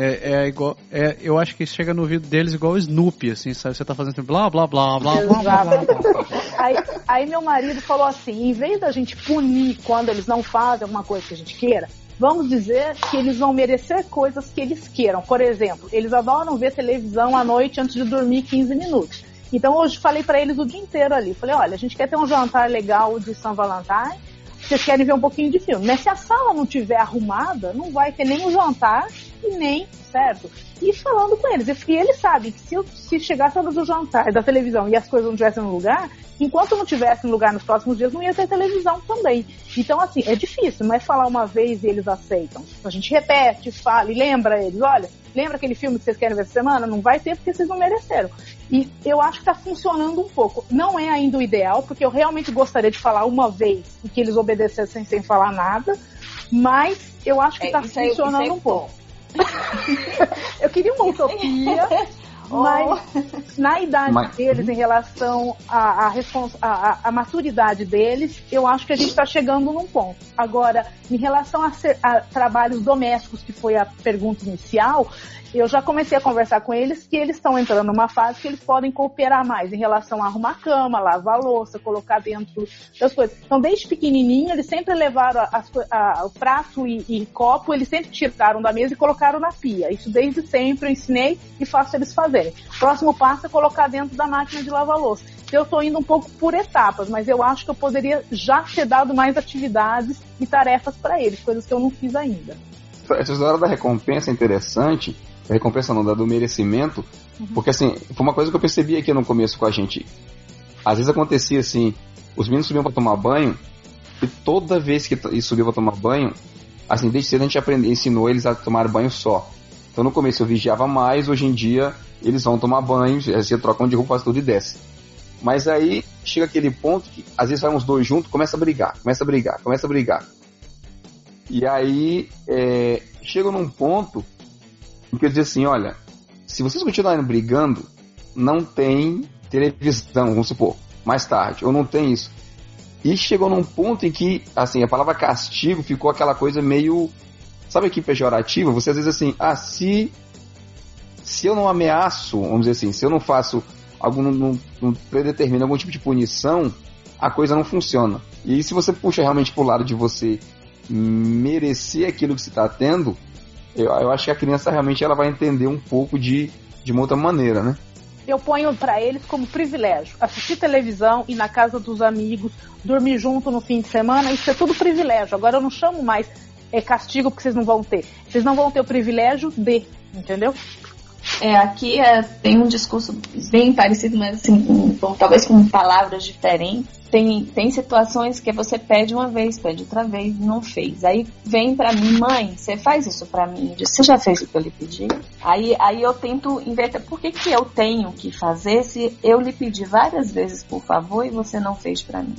É, é igual, é, eu acho que chega no ouvido deles igual o Snoopy, assim, sabe? Você tá fazendo blá blá blá blá blá blá blá. blá. Aí, aí meu marido falou assim, em vez da gente punir quando eles não fazem alguma coisa que a gente queira, vamos dizer que eles vão merecer coisas que eles queiram. Por exemplo, eles adoram ver televisão à noite antes de dormir 15 minutos. Então hoje falei para eles o dia inteiro ali. Falei, olha, a gente quer ter um jantar legal de São Valentim. Vocês querem ver um pouquinho de filme. Mas se a sala não tiver arrumada, não vai ter nem o jantar e nem, certo? E falando com eles. E eles sabem que se, eu, se chegasse a hora do jantar da televisão e as coisas não estivessem no lugar, enquanto não tivesse no lugar nos próximos dias, não ia ter televisão também. Então, assim, é difícil, não é falar uma vez e eles aceitam. A gente repete, fala e lembra eles, olha, lembra aquele filme que vocês querem ver essa semana? Não vai ter porque vocês não mereceram. E eu acho que está funcionando um pouco. Não é ainda o ideal, porque eu realmente gostaria de falar uma vez e que eles obedecessem sem falar nada, mas eu acho que está é, funcionando um pouco. eu queria uma utopia, Mas na idade Mas... deles, em relação à, à, à, maturidade deles, eu acho que a gente está chegando num ponto. Agora, em relação a, ser, a trabalhos domésticos, que foi a pergunta inicial, eu já comecei a conversar com eles que eles estão entrando numa fase que eles podem cooperar mais em relação a arrumar cama, lavar louça, colocar dentro das coisas. Então, desde pequenininho, eles sempre levaram a, o prato e, e, copo, eles sempre tiraram da mesa e colocaram na pia. Isso desde sempre eu ensinei e faço eles fazerem. Próximo passo é colocar dentro da máquina de lavar louça. Eu estou indo um pouco por etapas, mas eu acho que eu poderia já ter dado mais atividades e tarefas para eles, coisas que eu não fiz ainda. Essa história da recompensa é interessante, recompensa não, da do merecimento, uhum. porque assim, foi uma coisa que eu percebi aqui no começo com a gente. Às vezes acontecia assim, os meninos subiam para tomar banho, e toda vez que eles subiam para tomar banho, assim, desde cedo a gente aprendeu, ensinou eles a tomar banho só. Então no começo eu vigiava mais, hoje em dia eles vão tomar banho, eles trocam de roupa, faz tudo e desce. Mas aí chega aquele ponto que às vezes vai uns dois juntos, começa a brigar, começa a brigar, começa a brigar. E aí é, chega num ponto porque eu dizia assim, olha, se vocês continuarem brigando, não tem televisão, vamos supor, mais tarde, ou não tem isso. E chegou num ponto em que, assim, a palavra castigo ficou aquela coisa meio, sabe que pejorativa? Você às vezes assim, ah, se, se eu não ameaço, vamos dizer assim, se eu não faço algum, não, não algum tipo de punição, a coisa não funciona. E se você puxa realmente pro lado de você merecer aquilo que você está tendo, eu, eu acho que a criança realmente ela vai entender um pouco de, de uma outra maneira, né? eu ponho para eles como privilégio. Assistir televisão, ir na casa dos amigos, dormir junto no fim de semana, isso é tudo privilégio. Agora eu não chamo mais é, castigo porque vocês não vão ter. Vocês não vão ter o privilégio de, entendeu? É, aqui é, tem um discurso bem parecido, mas assim, com, talvez com palavras diferentes. Tem, tem situações que você pede uma vez, pede outra vez, não fez. Aí vem para mim, mãe, você faz isso para mim? Você já fez o que eu lhe pedi? Aí, aí eu tento inverter, por que, que eu tenho que fazer se eu lhe pedi várias vezes, por favor, e você não fez para mim?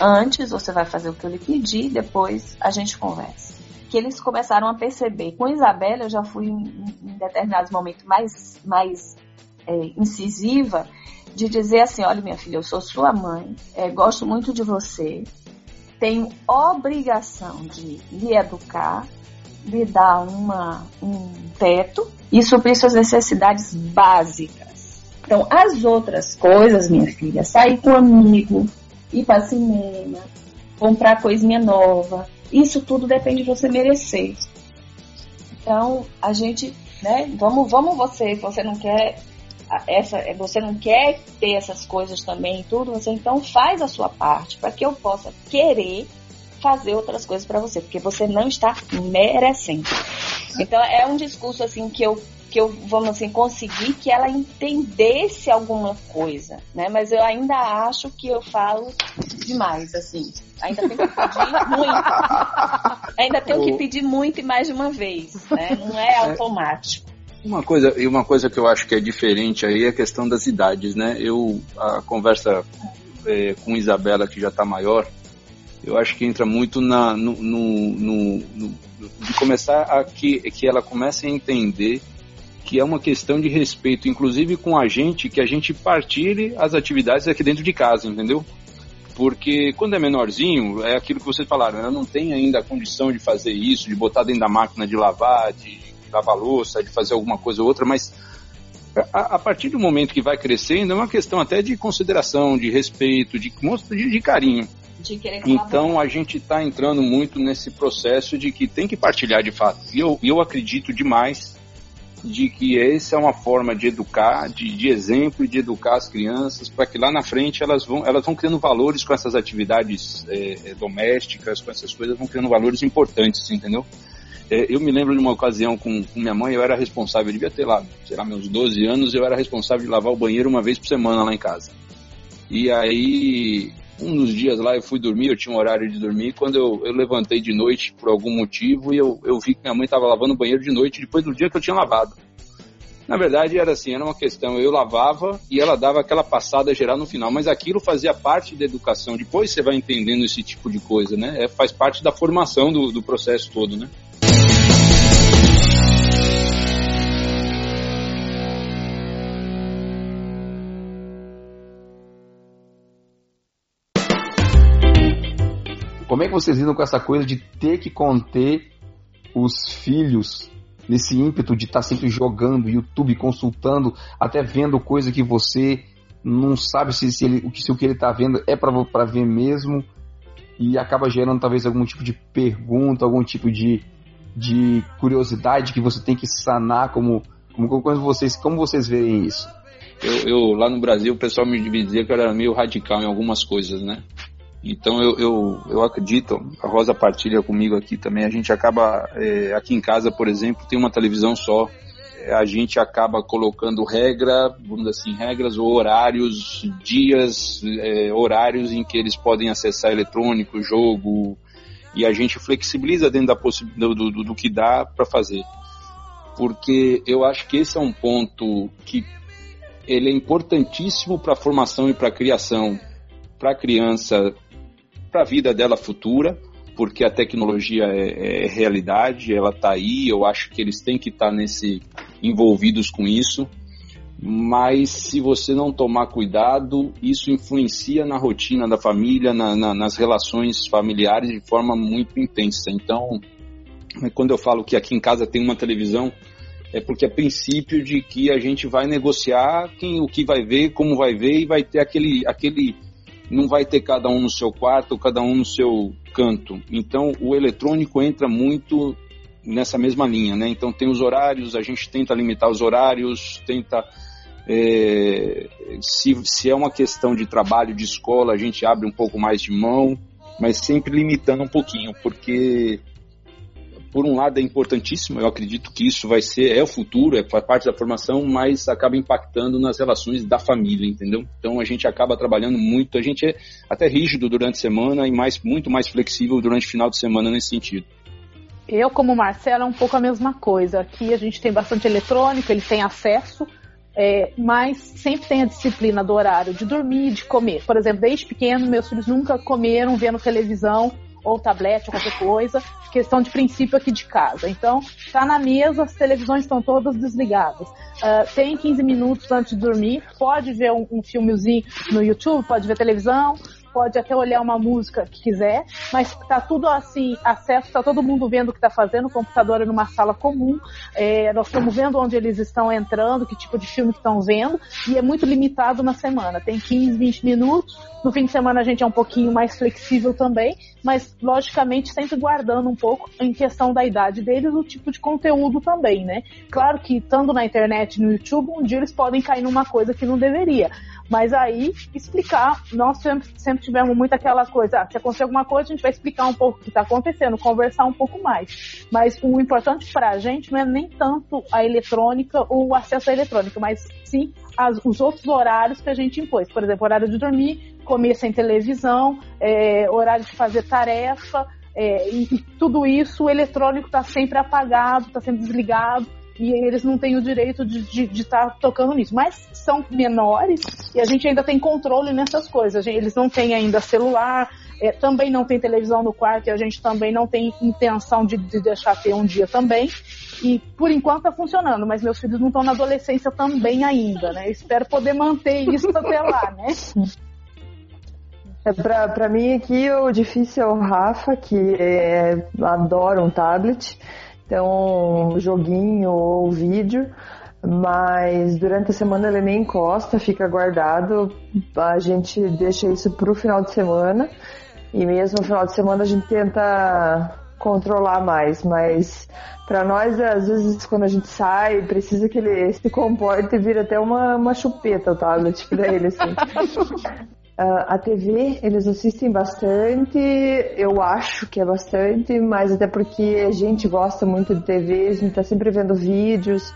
Antes você vai fazer o que eu lhe pedi, depois a gente conversa que eles começaram a perceber. Com Isabela, eu já fui em, determinados momentos mais, mais é, incisiva, de dizer assim: olha, minha filha, eu sou sua mãe, é, gosto muito de você, tenho obrigação de lhe educar, lhe dar uma, um teto e suprir suas necessidades básicas. Então, as outras coisas, minha filha, sair com um amigo, ir para cinema, comprar coisinha nova, isso tudo depende de você merecer. Então, a gente, né, vamos, vamos você, você não quer essa, você não quer ter essas coisas também tudo, você então faz a sua parte para que eu possa querer fazer outras coisas para você, porque você não está merecendo. Então é um discurso assim que eu que eu, vamos assim, conseguir que ela entendesse alguma coisa, né? Mas eu ainda acho que eu falo demais, assim. Ainda tenho que pedir muito. Ainda tenho que pedir muito e mais de uma vez, né? Não é automático. Uma coisa, e uma coisa que eu acho que é diferente aí é a questão das idades, né? Eu, a conversa é, com Isabela, que já está maior, eu acho que entra muito na, no, no, no, no, de começar a que, que ela comece a entender que é uma questão de respeito, inclusive com a gente, que a gente partilhe as atividades aqui dentro de casa, entendeu? Porque quando é menorzinho, é aquilo que vocês falaram, ela não tem ainda a condição de fazer isso, de botar dentro da máquina de lavar, de lavar louça, de fazer alguma coisa ou outra, mas a, a, partir do momento que vai crescendo, é uma questão até de consideração, de respeito, de, de, de carinho. De então a gente está entrando muito nesse processo de que tem que partilhar de fato. E eu, eu acredito demais de que essa é uma forma de educar, de, de exemplo de educar as crianças, para que lá na frente elas vão, elas vão criando valores com essas atividades é, é, domésticas, com essas coisas, vão criando valores importantes, entendeu? É, eu me lembro de uma ocasião com, com, minha mãe, eu era responsável, eu devia ter lá, sei lá, meus 12 anos, eu era responsável de lavar o banheiro uma vez por semana lá em casa. E aí um dos dias lá eu fui dormir, eu tinha um horário de dormir, quando eu, eu levantei de noite por algum motivo e eu, eu vi que minha mãe estava lavando o banheiro de noite depois do dia que eu tinha lavado. Na verdade era assim, era uma questão, eu lavava e ela dava aquela passada geral no final, mas aquilo fazia parte da educação, depois você vai entendendo esse tipo de coisa, né? É, faz parte da formação do, do processo todo, né? Como é que vocês lidam com essa coisa de ter que conter os filhos nesse ímpeto de estar tá sempre jogando YouTube, consultando, até vendo coisa que você não sabe se, se, ele, se o que ele está vendo é para ver mesmo e acaba gerando talvez algum tipo de pergunta, algum tipo de, de curiosidade que você tem que sanar como, como, como vocês como vocês veem isso? Eu, eu, lá no Brasil o pessoal me dizia que eu era meio radical em algumas coisas, né? Então eu, eu, eu acredito, a Rosa partilha comigo aqui também, a gente acaba, é, aqui em casa, por exemplo, tem uma televisão só, é, a gente acaba colocando regra, vamos dizer assim, regras ou horários, dias, é, horários em que eles podem acessar eletrônico, jogo, e a gente flexibiliza dentro da do, do, do que dá para fazer. Porque eu acho que esse é um ponto que ele é importantíssimo para a formação e para a criação, para a criança para a vida dela futura, porque a tecnologia é, é realidade, ela está aí, eu acho que eles têm que estar tá nesse envolvidos com isso. Mas se você não tomar cuidado, isso influencia na rotina da família, na, na, nas relações familiares de forma muito intensa. Então, quando eu falo que aqui em casa tem uma televisão, é porque é princípio de que a gente vai negociar quem o que vai ver, como vai ver e vai ter aquele aquele não vai ter cada um no seu quarto, cada um no seu canto. Então o eletrônico entra muito nessa mesma linha, né? Então tem os horários, a gente tenta limitar os horários, tenta é, se, se é uma questão de trabalho, de escola, a gente abre um pouco mais de mão, mas sempre limitando um pouquinho, porque por um lado é importantíssimo, eu acredito que isso vai ser, é o futuro, é parte da formação, mas acaba impactando nas relações da família, entendeu? Então a gente acaba trabalhando muito, a gente é até rígido durante a semana e mais, muito mais flexível durante o final de semana nesse sentido. Eu, como Marcelo, é um pouco a mesma coisa. Aqui a gente tem bastante eletrônico, ele tem acesso, é, mas sempre tem a disciplina do horário de dormir, de comer. Por exemplo, desde pequeno, meus filhos nunca comeram vendo televisão ou tablet ou qualquer coisa, questão de princípio aqui de casa. Então, tá na mesa, as televisões estão todas desligadas. Uh, tem 15 minutos antes de dormir, pode ver um, um filmezinho no YouTube, pode ver televisão, pode até olhar uma música que quiser, mas tá tudo assim, acesso, tá todo mundo vendo o que tá fazendo, o computador é numa sala comum, é, nós estamos vendo onde eles estão entrando, que tipo de filme estão vendo, e é muito limitado na semana, tem 15, 20 minutos, no fim de semana a gente é um pouquinho mais flexível também, mas logicamente sempre guardando um pouco em questão da idade deles o tipo de conteúdo também, né? Claro que estando na internet, no YouTube, um dia eles podem cair numa coisa que não deveria, mas aí, explicar, nós sempre, sempre tivemos muito aquela coisa, ah, se acontecer alguma coisa, a gente vai explicar um pouco o que está acontecendo, conversar um pouco mais. Mas o importante para a gente não é nem tanto a eletrônica ou o acesso à eletrônica, mas sim as, os outros horários que a gente impôs. Por exemplo, horário de dormir, comer sem televisão, é, horário de fazer tarefa, é, e, e, tudo isso, o eletrônico está sempre apagado, está sempre desligado e eles não têm o direito de estar tá tocando nisso. Mas são menores e a gente ainda tem controle nessas coisas. Eles não têm ainda celular, é, também não tem televisão no quarto e a gente também não tem intenção de, de deixar ter um dia também. E por enquanto tá funcionando, mas meus filhos não estão na adolescência também ainda, né? Espero poder manter isso até lá, né? É, pra, pra mim aqui o difícil é o Rafa, que é, adora um tablet. Então, joguinho ou vídeo, mas durante a semana ele nem encosta, fica guardado. A gente deixa isso pro final de semana e mesmo no final de semana a gente tenta controlar mais, mas para nós às vezes quando a gente sai precisa que ele se comporte e vira até uma, uma chupeta o tablet para ele assim. Uh, a TV eles assistem bastante, eu acho que é bastante, mas até porque a gente gosta muito de TV, a gente está sempre vendo vídeos,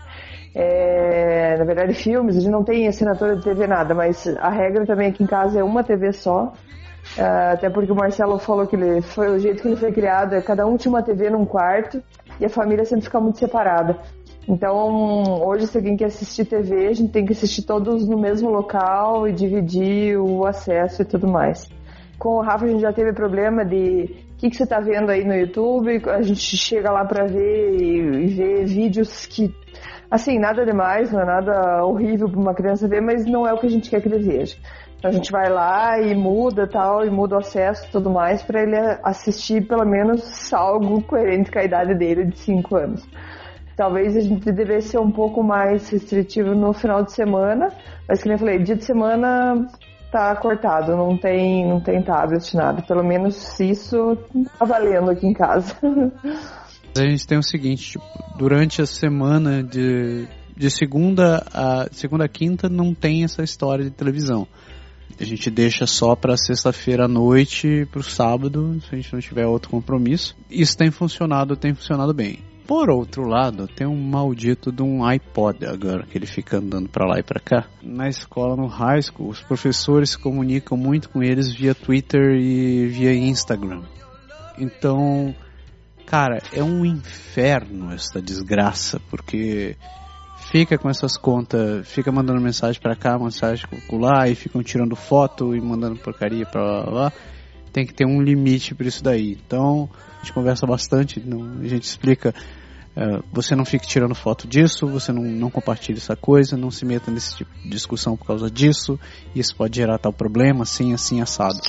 é, na verdade filmes, a gente não tem assinatura de TV nada, mas a regra também aqui em casa é uma TV só, uh, até porque o Marcelo falou que ele foi o jeito que ele foi criado, é cada um tinha uma TV num quarto e a família sempre fica muito separada. Então, hoje, se alguém quer assistir TV, a gente tem que assistir todos no mesmo local e dividir o acesso e tudo mais. Com o Rafa, a gente já teve problema de o que, que você está vendo aí no YouTube, a gente chega lá para ver e, ver vídeos que, assim, nada demais, não é nada horrível para uma criança ver, mas não é o que a gente quer que ele veja. A gente vai lá e muda tal, e muda o acesso e tudo mais para ele assistir pelo menos algo coerente com a idade dele de 5 anos. Talvez a gente devesse ser um pouco mais restritivo no final de semana, mas que nem eu falei, dia de semana tá cortado, não tem, não tem tablet, nada. Pelo menos isso tá valendo aqui em casa. A gente tem o seguinte, tipo, durante a semana de, de segunda a segunda a quinta não tem essa história de televisão. A gente deixa só para sexta-feira à noite, para o sábado, se a gente não tiver outro compromisso. Isso tem funcionado, tem funcionado bem. Por outro lado, tem um maldito de um iPod agora, que ele fica andando para lá e para cá. Na escola, no high school, os professores se comunicam muito com eles via Twitter e via Instagram. Então, cara, é um inferno essa desgraça, porque fica com essas contas, fica mandando mensagem para cá, mensagem lá, e ficam tirando foto e mandando porcaria pra lá, lá. Tem que ter um limite para isso daí. Então, gente conversa bastante, não, a gente explica. Uh, você não fique tirando foto disso, você não, não compartilhe essa coisa, não se meta nesse tipo de discussão por causa disso, isso pode gerar tal problema, assim, assim, assado.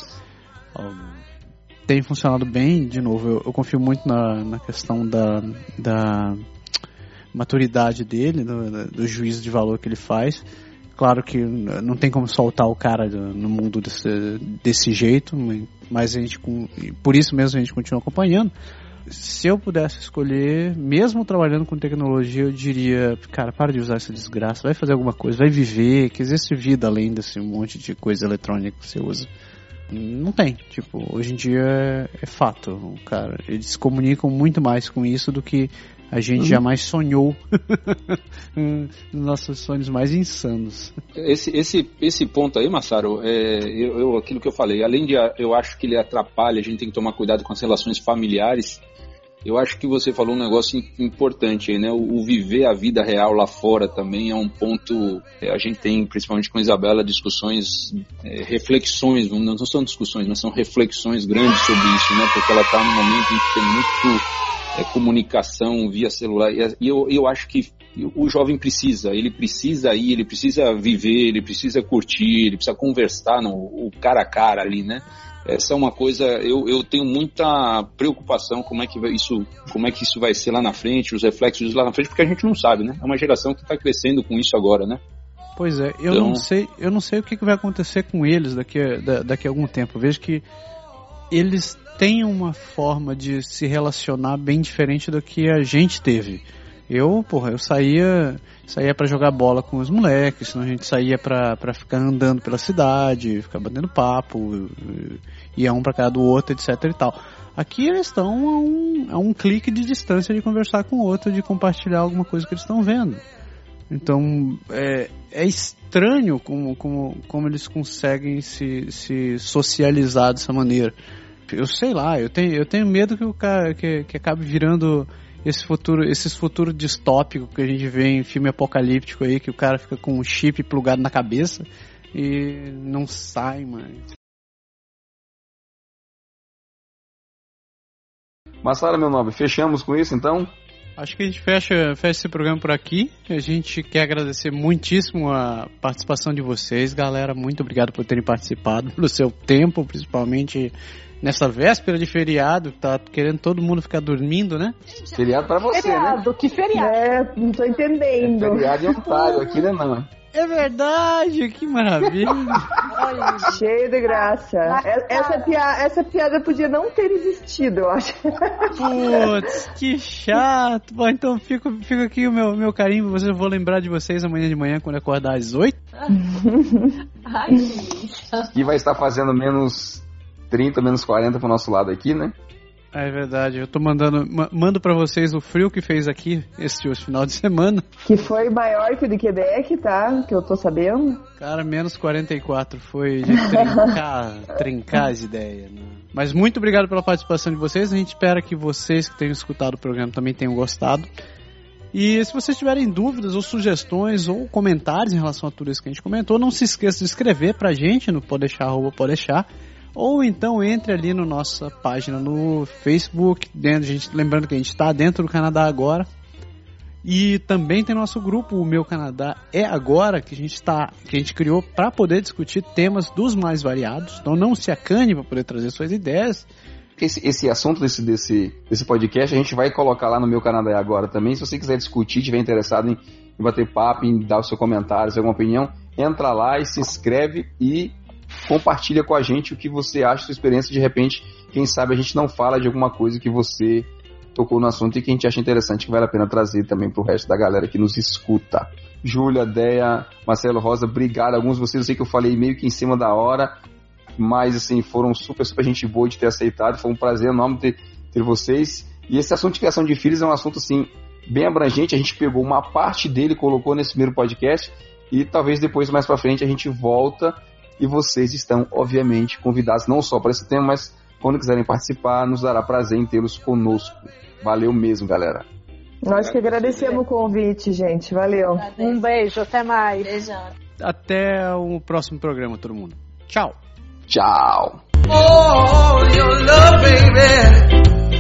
Tem funcionado bem, de novo, eu, eu confio muito na, na questão da, da maturidade dele, do, do juízo de valor que ele faz. Claro que não tem como soltar o cara no mundo desse, desse jeito, mas a gente, por isso mesmo a gente continua acompanhando. Se eu pudesse escolher, mesmo trabalhando com tecnologia, eu diria, cara, para de usar essa desgraça, vai fazer alguma coisa, vai viver, que existe vida além desse monte de coisa eletrônica que você usa. Não tem, tipo, hoje em dia é, é fato, cara. Eles se comunicam muito mais com isso do que a gente uhum. jamais sonhou nos nossos sonhos mais insanos. Esse, esse, esse ponto aí, Massaro, é, eu, eu, aquilo que eu falei, além de eu acho que ele atrapalha, a gente tem que tomar cuidado com as relações familiares. Eu acho que você falou um negócio importante aí, né? O, o viver a vida real lá fora também é um ponto. É, a gente tem, principalmente com a Isabela, discussões, é, reflexões, não são discussões, mas são reflexões grandes sobre isso, né? Porque ela está num momento em que tem muito é, comunicação via celular. E eu, eu acho que o jovem precisa, ele precisa ir, ele precisa viver, ele precisa curtir, ele precisa conversar no o cara a cara ali, né? Essa é uma coisa, eu, eu tenho muita preocupação como é que isso, como é que isso vai ser lá na frente, os reflexos lá na frente, porque a gente não sabe, né? É uma geração que está crescendo com isso agora, né? Pois é, eu então... não sei, eu não sei o que, que vai acontecer com eles daqui a, daqui a algum tempo. Eu vejo que eles têm uma forma de se relacionar bem diferente do que a gente teve. Eu, porra, eu saía, saía para jogar bola com os moleques, senão a gente saía pra, ficar andando pela cidade, ficar batendo papo, ia um pra casa do outro, etc e tal. Aqui eles estão a um, a um clique de distância de conversar com o outro, de compartilhar alguma coisa que eles estão vendo. Então é, é estranho como, como, como eles conseguem se, se socializar dessa maneira. Eu sei lá, eu tenho, eu tenho medo que o cara que, que acabe virando esse futuro, esses futuros distópicos que a gente vê em filme apocalíptico aí, que o cara fica com um chip plugado na cabeça e não sai mais. Massara, meu nome, fechamos com isso então? Acho que a gente fecha, fecha esse programa por aqui. A gente quer agradecer muitíssimo a participação de vocês, galera. Muito obrigado por terem participado, pelo seu tempo, principalmente nessa véspera de feriado, tá querendo todo mundo ficar dormindo, né? Feriado pra você, né? feriado, né? que feriado? É, não tô entendendo. É feriado em Ontário, aqui né, não. É verdade, que maravilha. Cheio de graça. Essa piada, essa piada podia não ter existido, eu acho. Putz, que chato. Bom, então fico, fico aqui o meu, meu carinho. Eu vou lembrar de vocês amanhã de manhã, quando acordar às 8. Ai, e vai estar fazendo menos 30, menos 40 pro nosso lado aqui, né? É verdade, eu tô mandando, mando para vocês o frio que fez aqui este final de semana. Que foi maior que o de Quebec, tá? Que eu tô sabendo. Cara, menos 44 foi de trincar, trincar as ideias, né? Mas muito obrigado pela participação de vocês. A gente espera que vocês que tenham escutado o programa também tenham gostado. E se vocês tiverem dúvidas ou sugestões ou comentários em relação a tudo isso que a gente comentou, não se esqueça de escrever pra gente no podeixar, podeixar ou então entre ali na no nossa página no Facebook, dentro, gente, lembrando que a gente está dentro do Canadá agora. E também tem nosso grupo, o Meu Canadá é Agora, que a gente tá, que a gente criou para poder discutir temas dos mais variados. Então não se acane para poder trazer suas ideias. Esse, esse assunto desse, desse, desse podcast a gente vai colocar lá no Meu Canadá é Agora também. Se você quiser discutir, tiver interessado em, em bater papo, em dar o seu comentário, alguma opinião, entra lá e se inscreve e compartilha com a gente o que você acha, sua experiência. De repente, quem sabe a gente não fala de alguma coisa que você tocou no assunto e que a gente acha interessante, que vale a pena trazer também para o resto da galera que nos escuta. Júlia, Deia, Marcelo Rosa, obrigado. Alguns de vocês eu sei que eu falei meio que em cima da hora, mas assim, foram super, super gente boa de ter aceitado. Foi um prazer enorme ter, ter vocês. E esse assunto de criação de filhos é um assunto assim, bem abrangente. A gente pegou uma parte dele, colocou nesse primeiro podcast e talvez depois, mais para frente, a gente volta e vocês estão, obviamente, convidados não só para esse tema, mas quando quiserem participar, nos dará prazer em tê-los conosco. Valeu mesmo, galera. Nós que agradecemos o convite, gente. Valeu. Um beijo, até mais. Beijão. Até o próximo programa, todo mundo. Tchau. Tchau. Oh, your love.